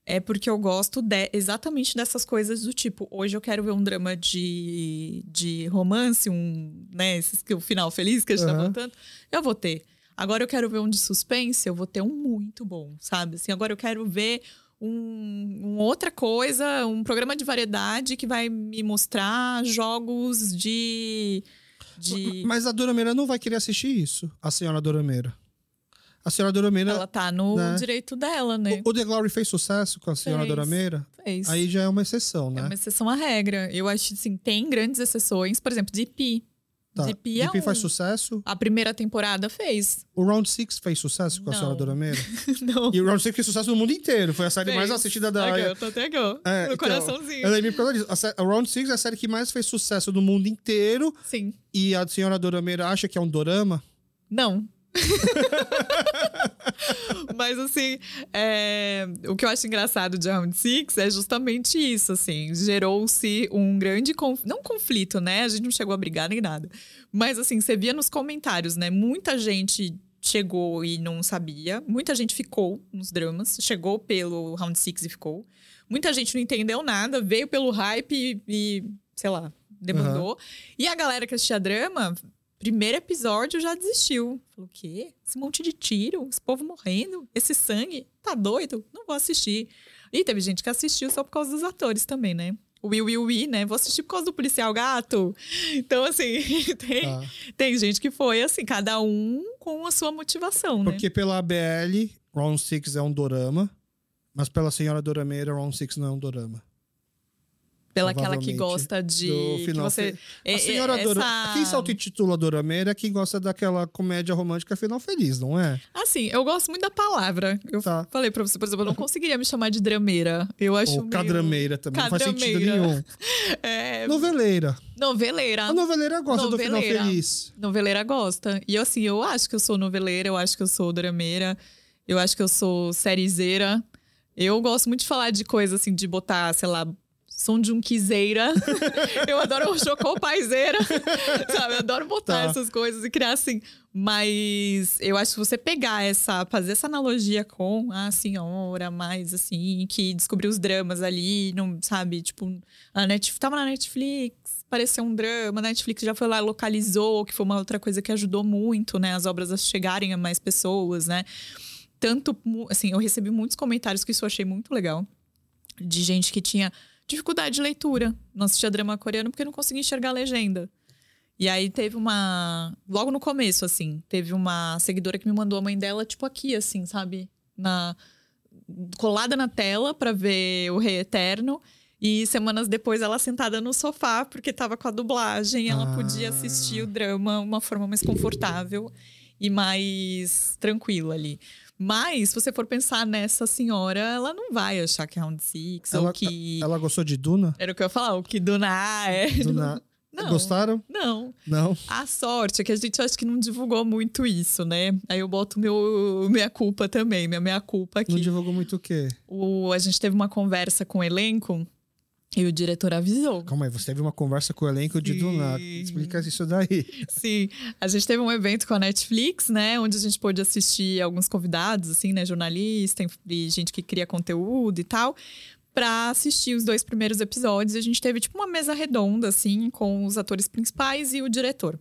é porque eu gosto de, exatamente dessas coisas do tipo, hoje eu quero ver um drama de, de romance, um, né, esses, o final feliz que a gente uhum. tá contando, eu vou ter. Agora eu quero ver um de suspense, eu vou ter um muito bom, sabe? Assim, agora eu quero ver um, outra coisa, um programa de variedade que vai me mostrar jogos de. de... Mas a Doromeira não vai querer assistir isso, a senhora Doromeira. A senhora Doromeira. Ela tá no né? direito dela, né? O, o, The Glory fez sucesso com a senhora fez, Doromeira? Fez. Aí já é uma exceção, né? É uma exceção à regra. Eu acho assim, tem grandes exceções, por exemplo, de Pi. Tá. DP, é um... faz sucesso? A primeira temporada fez. O Round 6 fez sucesso com Não. a senhora Dorameira? Não. E o Round 6 fez sucesso no mundo inteiro. Foi a série fez. mais assistida da... eu tô até agora. É, no então, coraçãozinho. Eu lembrei por causa disso. A Round 6 é a série que mais fez sucesso no mundo inteiro. Sim. E a senhora Dorameira acha que é um dorama? Não. Mas, assim, é, o que eu acho engraçado de Round Six é justamente isso, assim. Gerou-se um grande... Conf... Não conflito, né? A gente não chegou a brigar nem nada. Mas, assim, você via nos comentários, né? Muita gente chegou e não sabia. Muita gente ficou nos dramas. Chegou pelo Round Six e ficou. Muita gente não entendeu nada, veio pelo hype e, e sei lá, demandou. Uhum. E a galera que assistia drama, primeiro episódio já desistiu. Falou: o quê? Esse monte de tiro, esse povo morrendo, esse sangue, tá doido? Não vou assistir. E teve gente que assistiu só por causa dos atores também, né? Will, will, will, né? Vou assistir por causa do policial gato. Então, assim, tem, ah. tem gente que foi, assim, cada um com a sua motivação, né? Porque pela ABL, Round Six é um dorama, mas pela senhora Dorameira, Round Six não é um dorama. Pela aquela que gosta de. Final. Você, a senhora essa... Dora... Quem se auto-intitula Dorameira é quem gosta daquela comédia romântica final feliz, não é? Assim, eu gosto muito da palavra. Eu tá. falei pra você, por exemplo, eu não conseguiria me chamar de drameira. Eu acho. Ou meio... cadrameira também. Cadrameira. Não faz sentido nenhum. É... Noveleira. Noveleira. A noveleira gosta noveleira. do final feliz. Noveleira gosta. E assim, eu acho que eu sou noveleira, eu acho que eu sou drameira, eu acho que eu sou sériezeira. Eu gosto muito de falar de coisa assim, de botar, sei lá, som de um quiseira. eu adoro chocou paiseira. sabe? Eu adoro botar tá. essas coisas e criar assim. Mas eu acho que você pegar essa, fazer essa analogia com a senhora mais assim, que descobriu os dramas ali, não, sabe? Tipo, a Netflix, tava na Netflix, pareceu um drama, a Netflix já foi lá, localizou, que foi uma outra coisa que ajudou muito, né? As obras a chegarem a mais pessoas, né? Tanto, assim, eu recebi muitos comentários que isso eu achei muito legal. De gente que tinha dificuldade de leitura. Não assistia drama coreano porque não conseguia enxergar a legenda. E aí teve uma. Logo no começo, assim, teve uma seguidora que me mandou a mãe dela, tipo, aqui, assim, sabe? Na... Colada na tela para ver o Rei Eterno. E semanas depois ela sentada no sofá, porque tava com a dublagem, ela ah. podia assistir o drama de uma forma mais confortável e mais tranquila ali. Mas, se você for pensar nessa senhora, ela não vai achar que é Round Six ela, ou que. Ela gostou de Duna? Era o que eu ia falar, o que Duna é. Duna. Não, Gostaram? Não. Não. A sorte é que a gente acho que não divulgou muito isso, né? Aí eu boto meu minha culpa também, minha minha culpa aqui. Não divulgou muito o quê? O, a gente teve uma conversa com o elenco e o diretor avisou. Calma aí, você teve uma conversa com o elenco Sim. de Duna. Explica isso daí. Sim, a gente teve um evento com a Netflix, né? Onde a gente pôde assistir alguns convidados, assim, né? Jornalistas e gente que cria conteúdo e tal. Pra assistir os dois primeiros episódios. A gente teve, tipo, uma mesa redonda, assim, com os atores principais e o diretor.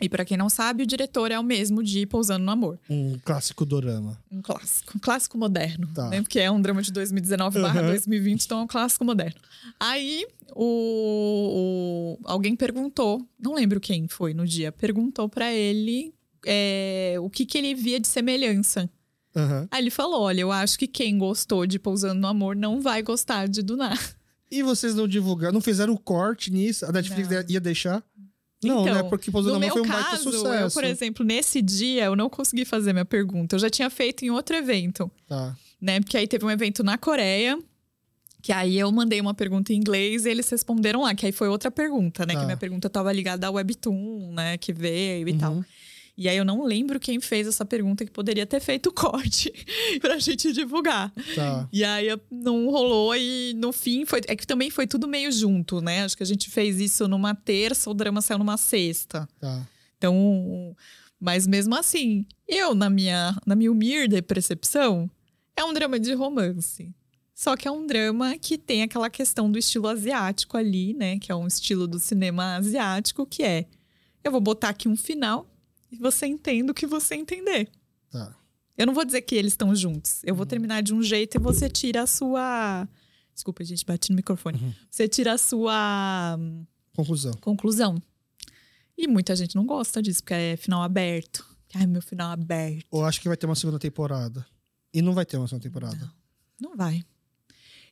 E para quem não sabe, o diretor é o mesmo de Pousando no Amor. Um clássico dorama. Um clássico. Um clássico moderno. Tá. Né? Porque é um drama de 2019 uhum. 2020, então é um clássico moderno. Aí, o, o, alguém perguntou, não lembro quem foi no dia, perguntou para ele é, o que, que ele via de semelhança. Uhum. Aí ele falou: Olha, eu acho que quem gostou de Pousando no Amor não vai gostar de Dunar. E vocês não divulgaram, não fizeram o corte nisso? A Netflix não. ia deixar? Não, né? então, né? Porque Pousando no foi um caso, baita sucesso. Eu, por exemplo, nesse dia eu não consegui fazer minha pergunta. Eu já tinha feito em outro evento. Tá. Né? Porque aí teve um evento na Coreia. Que aí eu mandei uma pergunta em inglês e eles responderam lá, que aí foi outra pergunta, né? Tá. Que minha pergunta estava ligada ao Webtoon, né? Que veio e uhum. tal. E aí eu não lembro quem fez essa pergunta que poderia ter feito o corte pra gente divulgar. Tá. E aí não rolou e no fim foi. É que também foi tudo meio junto, né? Acho que a gente fez isso numa terça, o drama saiu numa sexta. Tá. Então. Mas mesmo assim, eu, na minha, na minha humilde percepção, é um drama de romance. Só que é um drama que tem aquela questão do estilo asiático ali, né? Que é um estilo do cinema asiático, que é. Eu vou botar aqui um final e você entenda o que você entender. Tá. Eu não vou dizer que eles estão juntos. Eu vou uhum. terminar de um jeito e você tira a sua. Desculpa, a gente bate no microfone. Uhum. Você tira a sua. Conclusão. Conclusão. E muita gente não gosta disso, porque é final aberto. Ai, meu final aberto. Ou acho que vai ter uma segunda temporada. E não vai ter uma segunda temporada. Não, não vai.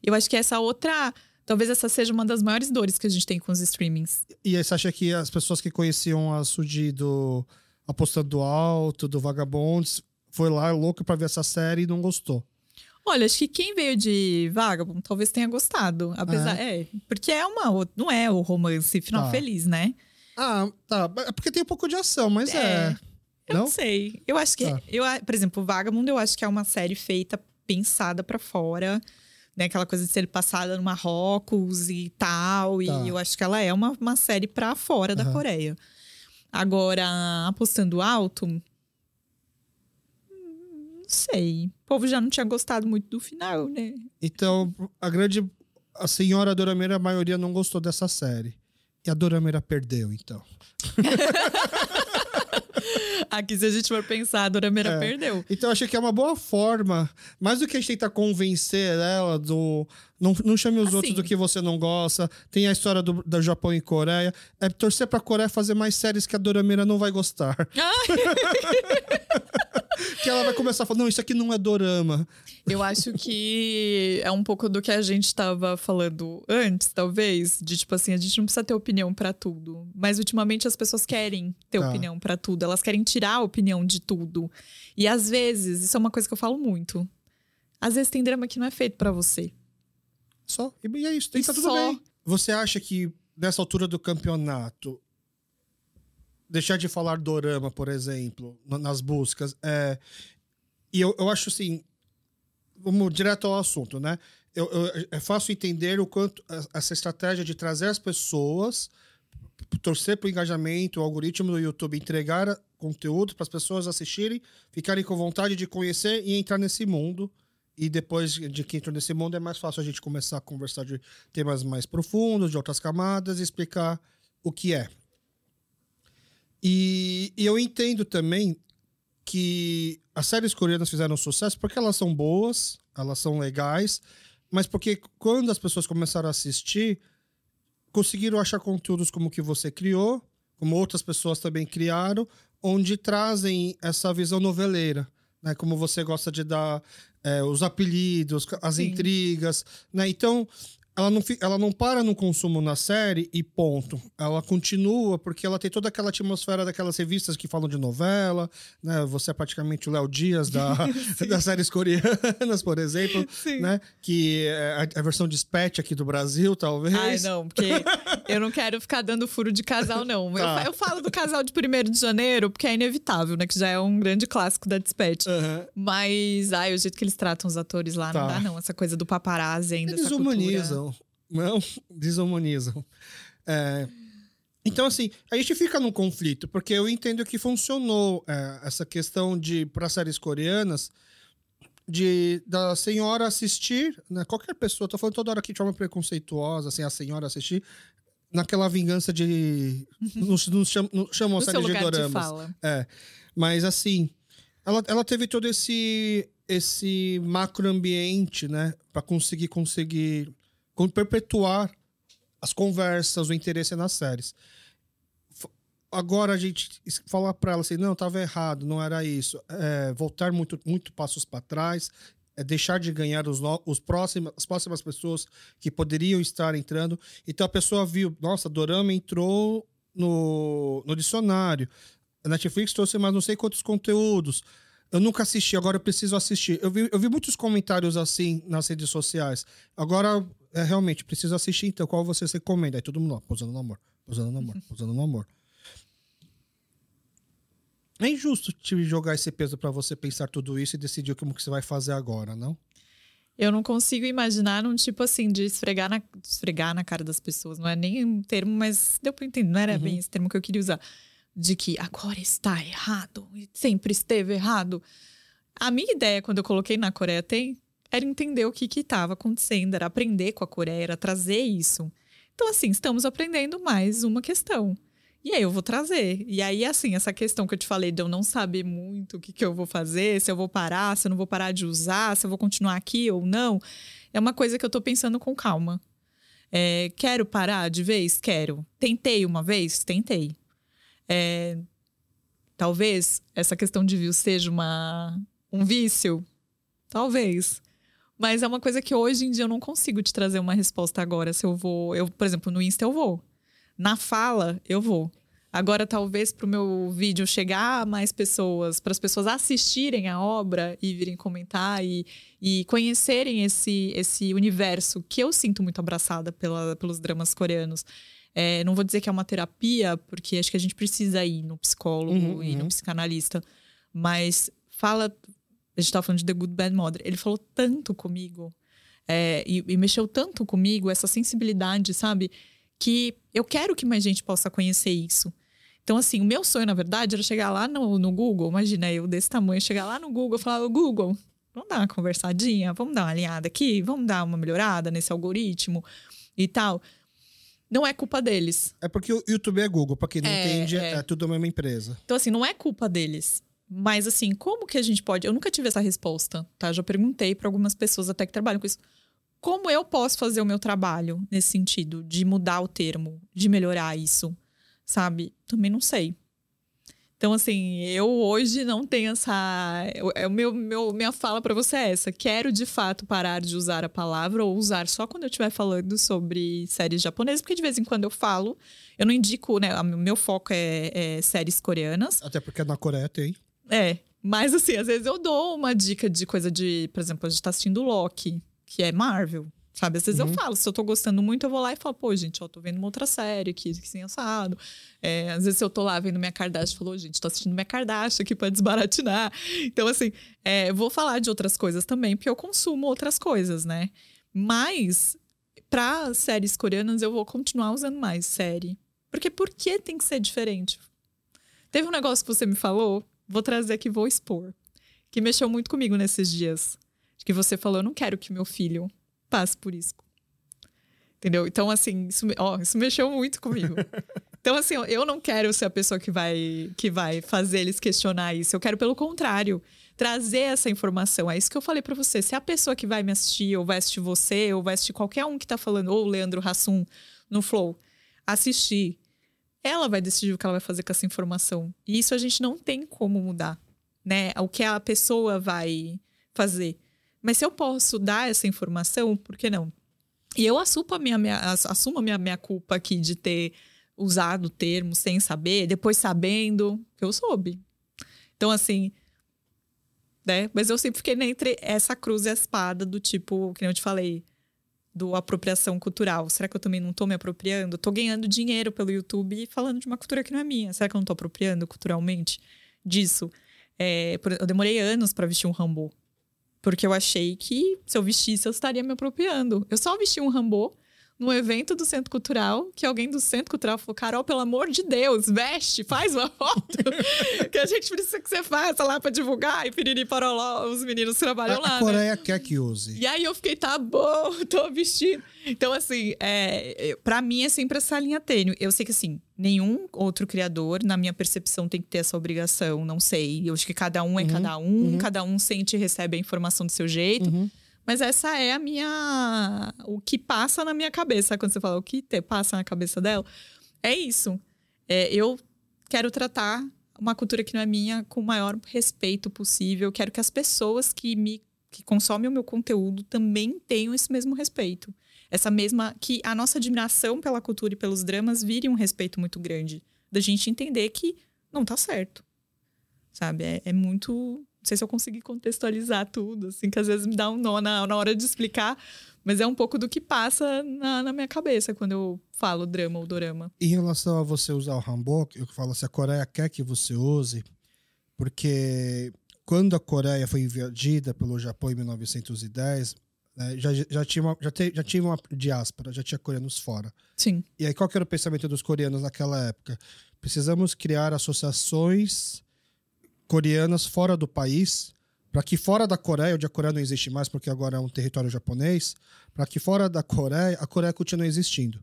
Eu acho que essa outra. Talvez essa seja uma das maiores dores que a gente tem com os streamings. E aí você acha que as pessoas que conheciam a Sudi do apostando alto, do Vagabonds, foi lá louco para ver essa série e não gostou. Olha, acho que quem veio de Vagabond talvez tenha gostado. Apesar. É, é porque é uma. Não é o romance final tá. feliz, né? Ah, tá. É porque tem um pouco de ação, mas é. é. Eu não? não sei. Eu acho que. Tá. Eu, por exemplo, Vagabond, eu acho que é uma série feita, pensada pra fora. Né, aquela coisa de ser passada no Marrocos e tal. Tá. E eu acho que ela é uma, uma série pra fora da Aham. Coreia. Agora, apostando alto. Não sei. O povo já não tinha gostado muito do final, né? Então, a grande. A senhora Dorameira, a maioria não gostou dessa série. E a Dorameira perdeu, então. Aqui, se a gente for pensar, a Dora Meira É. perdeu. Então, eu achei que é uma boa forma. Mais do que a gente tentar convencer ela do. Não, não chame os Assim. outros do que você não gosta. Tem a história do, do Japão e Coreia. É torcer pra Coreia fazer mais séries que a Dorameira não vai gostar. que ela vai começar a falar: não, isso aqui não é dorama. Eu acho que é um pouco do que a gente estava falando antes, talvez, de tipo assim, a gente não precisa ter opinião pra tudo, mas ultimamente as pessoas querem ter Tá. opinião pra tudo, elas querem tirar a opinião de tudo. E às vezes, isso é uma coisa que eu falo muito. Às vezes tem drama que não é feito pra você. Só. E é isso. E E tá tudo só. bem. Você acha que nessa altura do campeonato, deixar de falar dorama, por exemplo, na- nas buscas, é. E eu, eu acho assim. Vamos direto ao assunto, né? Eu, eu- é fácil entender o quanto essa estratégia de trazer as pessoas, torcer para o engajamento, o algoritmo do YouTube entregar conteúdo para as pessoas assistirem, ficarem com vontade de conhecer e entrar nesse mundo. E depois de que entrou nesse mundo, é mais fácil a gente começar a conversar de temas mais profundos, de outras camadas, e explicar o que é. E, e eu entendo também que as séries coreanas fizeram sucesso porque elas são boas, elas são legais, mas porque quando as pessoas começaram a assistir, conseguiram achar conteúdos como o que você criou, como outras pessoas também criaram, onde trazem essa visão noveleira, né? Como você gosta de dar é, os apelidos, as Sim. intrigas, né? Então, ela não, ela não para no consumo na série e ponto. Ela continua porque ela tem toda aquela atmosfera daquelas revistas que falam de novela, né? Você é praticamente o Léo Dias da, das séries coreanas, por exemplo, Sim. né? Que é a, versão dispatch aqui do Brasil, talvez. Ai, não, porque eu não quero ficar dando furo de casal, não. Eu, Tá. fa- eu falo do casal de 1 de janeiro, porque é inevitável, né? Que já é um grande clássico da Dispatch. Aham. Mas, ai, o jeito que eles tratam os atores lá, não Tá. dá, não. Essa coisa do paparazzi ainda, Eles essa cultura. Não, desumanizam. É, então, assim, a gente fica num conflito, porque eu entendo que funcionou é, essa questão de, para séries coreanas, de da senhora assistir, né? Qualquer pessoa, tô falando toda hora aqui de forma preconceituosa, assim, a senhora assistir, naquela vingança de. Nos, nos cham, nos chamam No série de doramas. fala. É. Mas assim, ela, ela teve todo esse esse macroambiente, né, Pra conseguir conseguir con- perpetuar as conversas, o interesse nas séries. Agora a gente falar pra ela assim, não, tava errado, não era isso. É, voltar muito muito passos para trás, é deixar de ganhar os, os próximos, as próximas pessoas que poderiam estar entrando. Então a pessoa viu, nossa, Dorama entrou no, no dicionário. A Netflix trouxe mais não sei quantos conteúdos. Eu nunca assisti, agora eu preciso assistir. Eu vi, eu vi muitos comentários assim nas redes sociais. Agora, é, realmente, preciso assistir, então qual você recomenda? Aí todo mundo, ó, pousando no amor, pousando no amor, pousando no amor. É injusto te jogar esse peso pra você pensar tudo isso e decidir como que você vai fazer agora, não? Eu não consigo imaginar num tipo assim de esfregar na, esfregar na cara das pessoas. Não é nem um termo, mas deu pra entender. Não era Uhum. bem esse termo que eu queria usar. De que agora está errado e sempre esteve errado. A minha ideia, quando eu coloquei na Coreia Tem, era entender o que estava acontecendo, era aprender com a Coreia, era trazer isso. Então, assim, estamos aprendendo mais uma questão. E aí eu vou trazer. E aí, assim, essa questão que eu te falei de eu não saber muito o que, que eu vou fazer, se eu vou parar, se eu não vou parar de usar, se eu vou continuar aqui ou não, é uma coisa que eu tô pensando com calma. É, quero parar de vez? Quero. Tentei uma vez? Tentei. É, talvez essa questão de views seja uma, um vício? Talvez. Mas é uma coisa que hoje em dia eu não consigo te trazer uma resposta agora. Se eu vou. Eu, por exemplo, no Insta eu vou. Na fala, eu vou. Agora, talvez para o meu vídeo chegar a mais pessoas, para as pessoas assistirem a obra e virem comentar e, e conhecerem esse, esse universo que eu sinto muito abraçada pela, pelos dramas coreanos. É, não vou dizer que é uma terapia, porque acho que a gente precisa ir no psicólogo Uhum, e no uhum. psicanalista, mas fala. A gente estava falando de The Good Bad Mother. Ele falou tanto comigo é, e, e mexeu tanto comigo, essa sensibilidade, sabe? Que eu quero que mais gente possa conhecer isso. Então, assim, o meu sonho, na verdade, era chegar lá no, no Google, imagina eu desse tamanho, chegar lá no Google e falar: "Ô, Google, vamos dar uma conversadinha, vamos dar uma alinhada aqui, vamos dar uma melhorada nesse algoritmo e tal. Não é culpa deles. É porque o YouTube é Google, pra quem não É, entende, é. é. tudo a mesma empresa. Então, assim, não é culpa deles. Mas, assim, como que a gente pode. Eu nunca tive essa resposta, tá? Já perguntei para algumas pessoas até que trabalham com isso. Como eu posso fazer o meu trabalho nesse sentido, de mudar o termo, de melhorar isso, sabe? Também não sei. Então, assim, eu hoje não tenho essa. É o meu, meu minha fala para você é essa. Quero de fato parar de usar a palavra ou usar só quando eu estiver falando sobre séries japonesas, porque de vez em quando eu falo. Eu não indico, né? O meu foco é- é séries coreanas. Até porque na Coreia tem. É. Mas assim, às vezes eu dou uma dica de coisa de, por exemplo, a gente tá assistindo Loki, que é Marvel. Sabe? Às vezes Uhum. eu falo, se eu tô gostando muito, eu vou lá e falo, pô, gente, ó, tô vendo uma outra série aqui, que sem assado. É, às vezes eu tô lá vendo minha Kardashian, falou, gente, tô assistindo minha Kardashian aqui pra desbaratinar. Então, assim, é, eu vou falar de outras coisas também, porque eu consumo outras coisas, né? Mas, pra séries coreanas, eu vou continuar usando mais série. Porque por que tem que ser diferente? Teve um negócio que você me falou, vou trazer aqui, vou expor, que mexeu muito comigo nesses dias. Que você falou, eu não quero que meu filho passe por isso. Entendeu? Então, assim, isso, ó, isso mexeu muito comigo. Então, assim, eu não quero ser a pessoa que vai, que vai fazer eles questionar isso. Eu quero, pelo contrário, trazer essa informação. É isso que eu falei pra você. Se a pessoa que vai me assistir, ou vai assistir você, ou vai assistir qualquer um que tá falando, ou o Leandro Hassum no Flow, assistir, ela vai decidir o que ela vai fazer com essa informação. E isso a gente não tem como mudar, né? O que a pessoa vai fazer. Mas se eu posso dar essa informação, por que não? E eu assumo a minha, minha- ass- assumo a minha, minha culpa aqui de ter usado o termo sem saber, depois sabendo, que eu soube. Então, assim, né? Mas eu sempre fiquei entre essa cruz e a espada do tipo, que nem eu te falei, do apropriação cultural. Será que eu também não tô me apropriando? Tô ganhando dinheiro pelo YouTube falando de uma cultura que não é minha. Será que eu não tô apropriando culturalmente disso? É, eu demorei anos para vestir um Rambo. Porque eu achei que se eu vestisse, eu estaria me apropriando. Eu só vesti um Rambo num evento do Centro Cultural, que alguém do Centro Cultural falou: Carol, pelo amor de Deus, veste, faz uma foto. que a gente precisa que você faça lá pra divulgar. E piriri paroló, os meninos trabalham A, lá. a né? Coreia quer que use. E aí eu fiquei, tá bom, tô vestindo. Então, assim, é, é, para mim é sempre essa linha tênue. Eu sei que, assim, nenhum outro criador, na minha percepção, tem que ter essa obrigação. Não sei. Eu acho que cada um é Uhum, cada um, uhum. cada um sente e recebe a informação do seu jeito. Uhum. Mas essa é a minha. O que passa na minha cabeça. Quando você fala o que te passa na cabeça dela, é isso. É, eu quero tratar uma cultura que não é minha com o maior respeito possível. Quero que as pessoas que me que consomem o meu conteúdo também tenham esse mesmo respeito. Essa mesma. Que a nossa admiração pela cultura e pelos dramas vire um respeito muito grande. Da gente entender que não tá certo. Sabe? É, é muito. Não sei se eu consegui contextualizar tudo, assim, que às vezes me dá um nó na, na hora de explicar, mas é um pouco do que passa na, na minha cabeça quando eu falo drama ou dorama. Em relação a você usar o hanbok, eu falo assim, a Coreia quer que você use, porque quando a Coreia foi invadida pelo Japão em 1910, né, já, já, tinha uma, já, te- já tinha uma diáspora, já tinha coreanos fora. Sim. E aí, qual que era o pensamento dos coreanos naquela época? Precisamos criar associações coreanas fora do país, para que fora da Coreia, onde a Coreia não existe mais, porque agora é um território japonês, para que fora da Coreia, a Coreia continue existindo.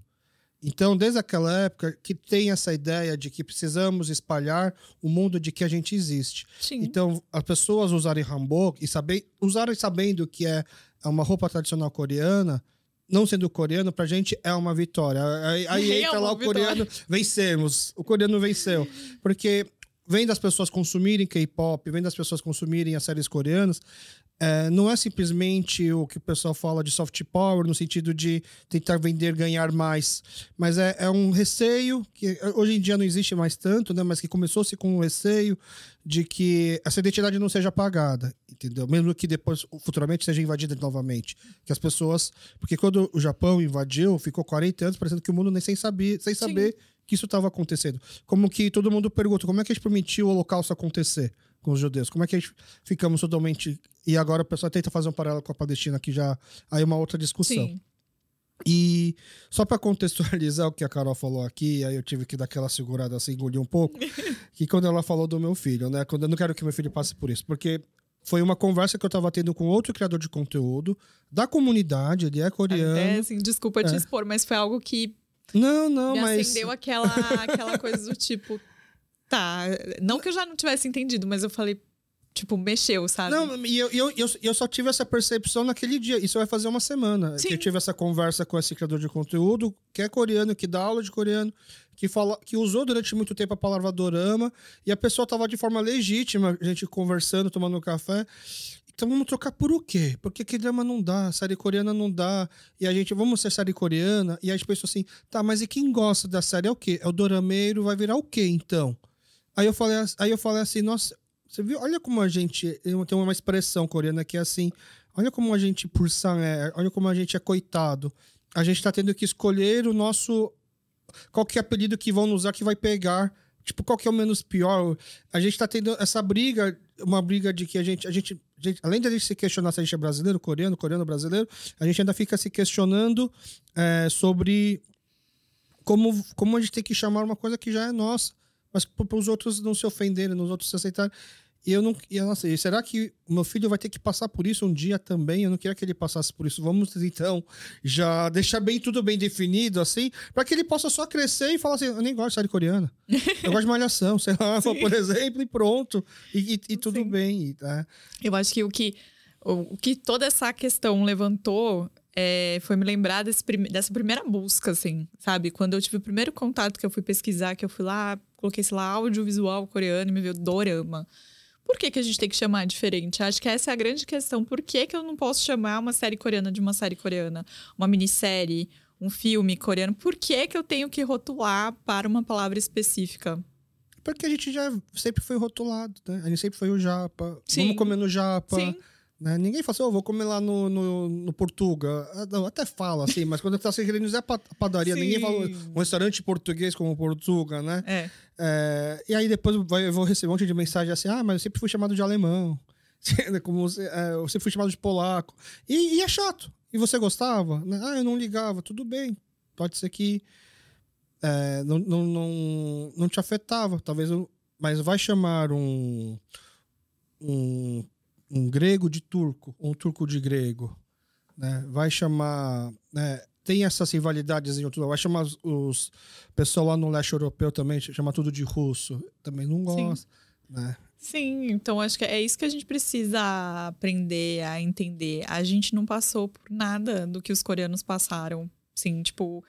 Então, desde aquela época, que tem essa ideia de que precisamos espalhar o mundo de que a gente existe. Sim. Então, as pessoas usarem hanbok e saber, usarem sabendo que é uma roupa tradicional coreana, não sendo coreano, pra gente é uma vitória. Aí, aí É entra lá o vitória. coreano, vencemos. O coreano venceu. Porque vem das pessoas consumirem K-pop, vem das pessoas consumirem as séries coreanas, é, não é simplesmente o que o pessoal fala de soft power, no sentido de tentar vender, ganhar mais, mas é, é um receio que hoje em dia não existe mais tanto, né? Mas que começou-se com um receio de que essa identidade não seja apagada, entendeu? Mesmo que depois, futuramente, seja invadida novamente. Que as pessoas. Porque quando o Japão invadiu, ficou 40 anos parecendo que o mundo nem sem, saber, sem saber Sim. Que isso estava acontecendo. Como que todo mundo pergunta: como é que a gente permitiu o Holocausto acontecer? com os judeus? Como é que a gente ficamos totalmente. E agora o pessoal tenta fazer um paralelo com a Palestina, que já. Aí é uma outra discussão. Sim. E só para contextualizar o que a Carol falou aqui, aí eu tive que dar aquela segurada assim, engolir um pouco, que quando ela falou do meu filho, né? Quando eu não quero que meu filho passe por isso, porque foi uma conversa que eu estava tendo com outro criador de conteúdo da comunidade, ele é coreano. É, assim, desculpa é. te expor, mas foi algo que não, não, me mas acendeu aquela aquela coisa do tipo, tá. Não que eu já não tivesse entendido, mas eu falei, tipo, mexeu, sabe? Não, e eu, eu, eu, eu, só tive essa percepção naquele dia. Isso vai fazer uma semana. Sim. Que eu tive essa conversa com esse criador de conteúdo, que é coreano, que dá aula de coreano, que, fala, que usou durante muito tempo a palavra dorama, e a pessoa tava de forma legítima, a gente conversando, tomando um café. Então vamos trocar por o quê? Porque que drama não dá, série coreana não dá. E a gente, vamos ser série coreana. E as pessoas assim, tá, mas e quem gosta da série é o quê? É o dorameiro, vai virar o quê então? Aí eu falei, aí eu falei assim, nossa, você viu? Olha como a gente. Tem uma expressão coreana que é assim. Olha como a gente, por é, olha como a gente é coitado. A gente tá tendo que escolher o nosso. Qual que é apelido que vão usar que vai pegar. Tipo, qual que é o menos pior? A gente tá tendo essa briga, uma briga de que a gente, a gente, a gente além de a gente se questionar se a gente é brasileiro, coreano, coreano, brasileiro, a gente ainda fica se questionando é, sobre como, como a gente tem que chamar uma coisa que já é nossa mas para os outros não se ofenderem, os outros se aceitarem. E eu não. E, nossa, e será que meu filho vai ter que passar por isso um dia também? Eu não queria que ele passasse por isso. Vamos então já deixar bem tudo bem definido, assim, para que ele possa só crescer e falar assim: eu nem gosto de série coreana. Eu gosto de malhação, sei lá, Sim. por exemplo, e pronto. E, e, e tudo Sim. bem. Tá? Eu acho que o que. O, o que toda essa questão levantou é, foi me lembrar dessa primeira busca, assim, sabe? Quando eu tive o primeiro contato que eu fui pesquisar, que eu fui lá, coloquei, sei lá, audiovisual coreano e me veio dorama. Por que, que a gente tem que chamar diferente? Acho que essa é a grande questão. Por que, que eu não posso chamar uma série coreana de uma série coreana? Uma minissérie, um filme coreano? Por que, que eu tenho que rotular para uma palavra específica? Porque a gente já sempre foi rotulado, né? A gente sempre foi o japa. Sim. Vamos comer no japa. Sim. Né? Ninguém fala assim, oh, vou comer lá no, no, no Portuga. Eu até falo assim, mas quando tá se querendo dizer padaria, Sim. ninguém fala um restaurante português como Portuga, né? É. É, e aí depois eu vou receber um monte de mensagem assim, ah, mas eu sempre fui chamado de alemão. como é, eu sempre fui chamado de polaco. E, e, é chato. E você gostava? Né? Ah, eu não ligava. Tudo bem. Pode ser que é, não, não, não, não te afetava. Talvez eu, mas vai chamar um, um um grego de turco, um turco de grego, né? Vai chamar, né? Tem essas rivalidades em outro vai chamar os, os pessoal lá no leste europeu também, chama tudo de russo, também não gosta, Sim. né? Sim, então acho que é isso que a gente precisa aprender a entender. A gente não passou por nada do que os coreanos passaram. Sim, tipo,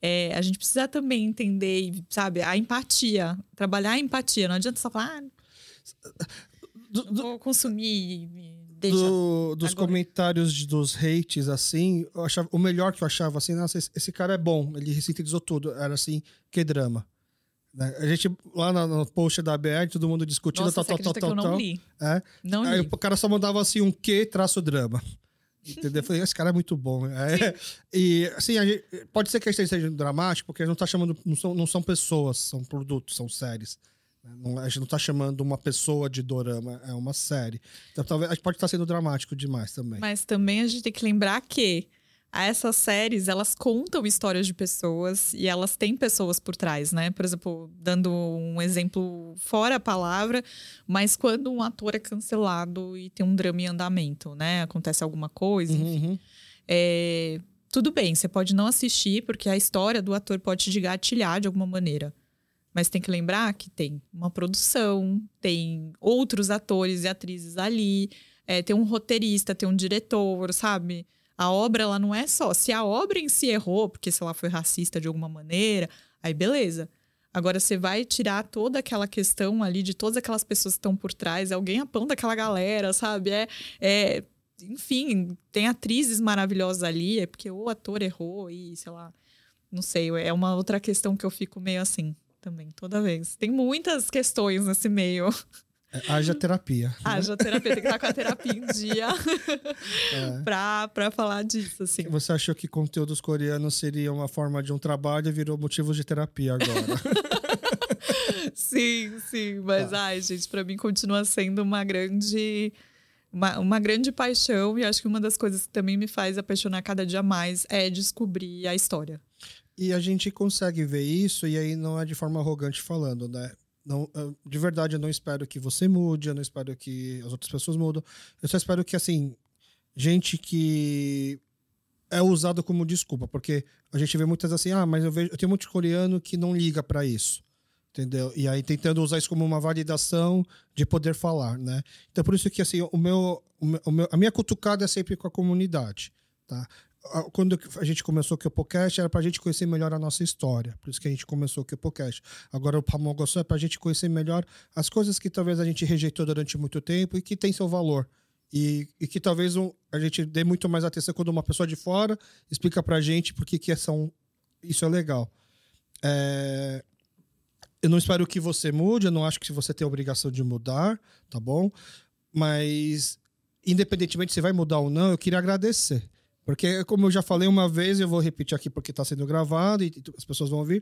é, a gente precisa também entender, sabe, a empatia. Trabalhar a empatia. Não adianta só falar. Ah, do, do, vou consumir. Do, dos agora. comentários dos hates, assim, achava, o melhor que eu achava, assim, nossa, esse, esse cara é bom, ele sintetizou tudo. Era assim, que drama. Né? A gente, lá no, post da BR, todo mundo discutindo, Nossa, tal, tal, tal, tal, tal. Não li. É? Não Aí li. o cara só mandava assim um que traço drama. Entendeu? Eu falei, esse cara é muito bom. É, e assim, gente, pode ser que a gente esteja dramático, porque a gente não tá chamando. Não são, não são pessoas, são produtos, são séries. Não, a gente não está chamando uma pessoa de dorama, é uma série. Então talvez a gente pode estar tá sendo dramático demais também. Mas também a gente tem que lembrar que essas séries, elas contam histórias de pessoas e elas têm pessoas por trás, né? Por exemplo, dando um exemplo fora a palavra, mas quando um ator é cancelado e tem um drama em andamento, né? Acontece alguma coisa, enfim. Uhum. É, tudo bem, você pode não assistir, porque a história do ator pode te gatilhar de alguma maneira. Mas tem que lembrar que tem uma produção, tem outros atores e atrizes ali, é, tem um roteirista, tem um diretor, sabe? A obra, ela não é só. Se a obra em si errou, porque, sei lá, foi racista de alguma maneira, aí beleza. Agora, você vai tirar toda aquela questão ali de todas aquelas pessoas que estão por trás, é alguém aponta aquela galera, sabe? É, é, enfim, tem atrizes maravilhosas ali, é porque o ator errou e, sei lá, não sei, é uma outra questão que eu fico meio assim também, toda vez. Tem muitas questões nesse meio. É, haja terapia. Né? Haja terapia, tem que estar com a terapia em dia é. pra, pra falar disso, assim. Você achou que conteúdos coreanos seria uma forma de um trabalho e virou motivo de terapia agora. sim, sim. Mas, ah. ai, gente, pra mim continua sendo uma grande... Uma, uma grande paixão e acho que uma das coisas que também me faz apaixonar cada dia mais é descobrir a história. E a gente consegue ver isso, e aí não é de forma arrogante falando, né? Não, de verdade, eu não espero que você mude, eu não espero que as outras pessoas mudem. Eu só espero que, assim, gente que é usado como desculpa, porque a gente vê muitas assim, ah, mas eu vejo, eu tenho muito coreano que não liga para isso, entendeu? E aí tentando usar isso como uma validação de poder falar, né? Então por isso que assim, o meu, o meu a minha cutucada é sempre com a comunidade, tá? Quando a gente começou o podcast, era para a gente conhecer melhor a nossa história. Por isso que a gente começou o podcast. Agora o Pamogossó é para a gente conhecer melhor as coisas que talvez a gente rejeitou durante muito tempo e que tem seu valor. E, e que talvez um, a gente dê muito mais atenção quando uma pessoa de fora explica para a gente por que, que são, isso é legal. É, eu não espero que você mude, eu não acho que você tem a obrigação de mudar, tá bom? Mas, independentemente se vai mudar ou não, eu queria agradecer porque, como eu já falei uma vez, eu vou repetir aqui porque está sendo gravado e as pessoas vão ouvir.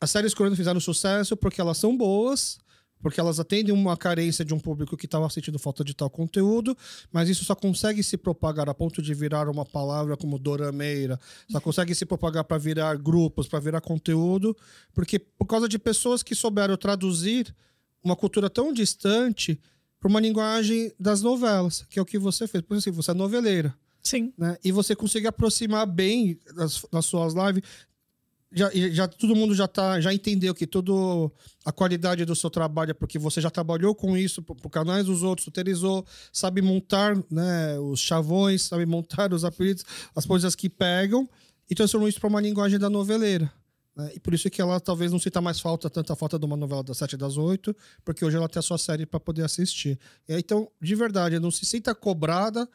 As séries coreanas fizeram sucesso porque elas são boas, porque elas atendem uma carência de um público que estava sentindo falta de tal conteúdo, mas isso só consegue se propagar a ponto de virar uma palavra como dorameira, só consegue se propagar para virar grupos, para virar conteúdo, porque por causa de pessoas que souberam traduzir uma cultura tão distante para uma linguagem das novelas, que é o que você fez. Por exemplo, você é noveleira. Sim. Né? E você consegue aproximar bem nas, nas suas lives. Já, já todo mundo já tá, já entendeu que toda a qualidade do seu trabalho é porque você já trabalhou com isso por, canais dos outros, utilizou, sabe montar né, os chavões, sabe montar os apelidos, as coisas que pegam e transformou isso para uma linguagem da noveleira. Né? E por isso que ela talvez não sinta mais falta, tanta falta de uma novela das sete das oito, porque hoje ela tem a sua série para poder assistir. E, então, de verdade, não se sinta cobrada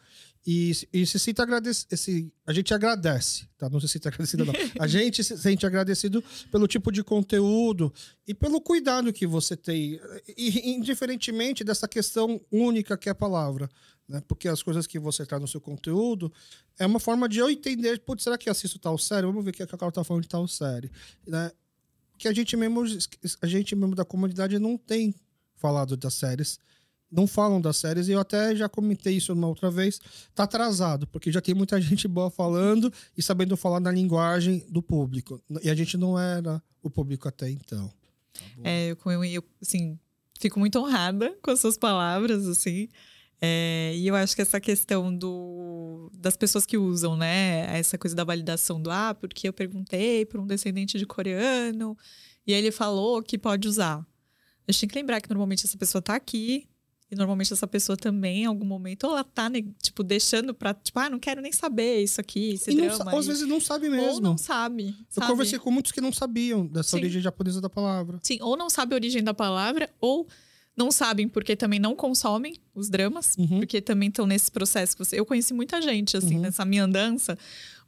e, e se sinta agradecido. A gente agradece, tá? Não se sinta agradecido, não. A gente se sente agradecido pelo tipo de conteúdo e pelo cuidado que você tem, e, indiferentemente dessa questão única que é a palavra. Né? Porque as coisas que você traz no seu conteúdo é uma forma de eu entender, putz, será que assisto tal série? Vamos ver o que a Carol tá falando de tal série. Né? Que a gente mesmo, a gente mesmo da comunidade não tem falado das séries não falam das séries, e eu até já comentei isso uma outra vez, tá atrasado, porque já tem muita gente boa falando e sabendo falar na linguagem do público. E a gente não era o público até então. Tá é, eu, eu, assim, fico muito honrada com as suas palavras, assim. É, e eu acho que essa questão do, das pessoas que usam, né? Essa coisa da validação do ah, porque eu perguntei para um descendente de coreano e ele falou que pode usar. A gente tem que lembrar que normalmente essa pessoa está aqui, e normalmente essa pessoa também, em algum momento, ou ela tá, né, tipo, deixando pra, tipo, ah, não quero nem saber isso aqui, esse e drama. Não, às vezes não sabe mesmo. Ou não sabe. Eu sabe? conversei com muitos que não sabiam dessa Sim. origem japonesa da palavra. Sim, ou não sabe a origem da palavra, ou não sabem porque também não consomem os dramas, uhum. porque também estão nesse processo. Eu conheci muita gente, assim, uhum. nessa minha andança,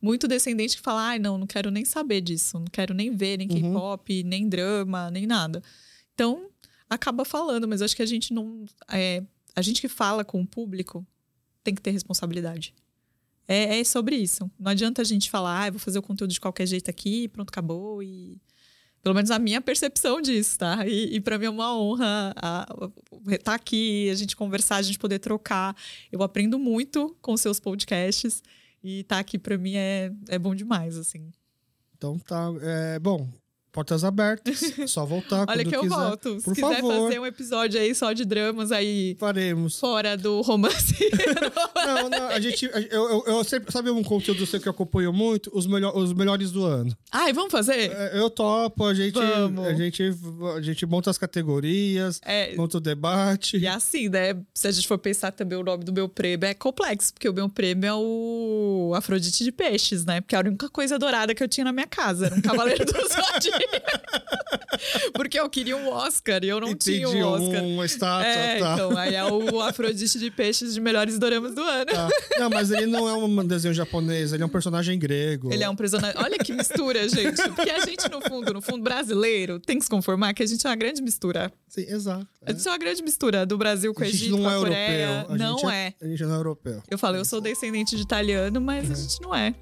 muito descendente que fala, ai, não, não quero nem saber disso, não quero nem ver, nem uhum. K-pop, nem drama, nem nada. Então, acaba falando, mas acho que a gente não. É, a gente que fala com o público tem que ter responsabilidade. É, é sobre isso. Não adianta a gente falar, ah, vou fazer o conteúdo de qualquer jeito aqui, pronto, acabou. E pelo menos a minha percepção disso, tá? E, e para mim é uma honra estar tá aqui, a gente conversar, a gente poder trocar. Eu aprendo muito com seus podcasts e estar tá aqui para mim é, é bom demais, assim. Então tá, é, bom, Portas abertas, só voltar Olha que eu quiser. volto. Se Por quiser favor. fazer um episódio aí só de dramas aí. Faremos. Fora do romance. não, não, a gente. Eu, eu, eu, sempre. Sabe um conteúdo seu que eu acompanho muito? Os, melhor, os melhores do ano. Ai, vamos fazer? É, eu topo, a gente. Vamos. A gente, a gente monta as categorias, é, monta o debate. E assim, né? Se a gente for pensar também o nome do meu prêmio é complexo, porque o meu prêmio é o Afrodite de Peixes, né? Porque a única coisa dourada que eu tinha na minha casa era um Cavaleiro do Zodíaco. Porque eu queria um Oscar e eu não Entendi, tinha um Oscar. uma estátua, é, tá. então, aí é o Afrodite de Peixes de melhores doramas do ano. Tá. Não, mas ele não é um desenho japonês, ele é um personagem grego. Ele é um personagem. Olha que mistura, gente. Porque a gente, no fundo, no fundo brasileiro, tem que se conformar que a gente é uma grande mistura. Sim, exato. A gente é uma grande mistura do Brasil com o A Egito, não com a é Coreia. europeu. A não gente é. A gente não é europeu. Eu falei, eu sou descendente de italiano, mas a gente não é.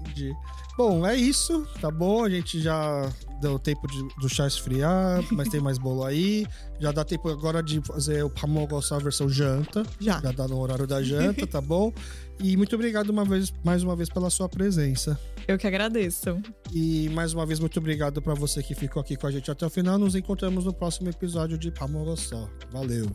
Entendi. Bom, é isso, tá bom? A gente já deu tempo de, do chá esfriar, mas tem mais bolo aí. Já dá tempo agora de fazer o a versão janta. Já. Já dá no horário da janta, tá bom? E muito obrigado uma vez, mais uma vez pela sua presença. Eu que agradeço. E mais uma vez, muito obrigado para você que ficou aqui com a gente até o final. Nos encontramos no próximo episódio de Pamogo só. Valeu!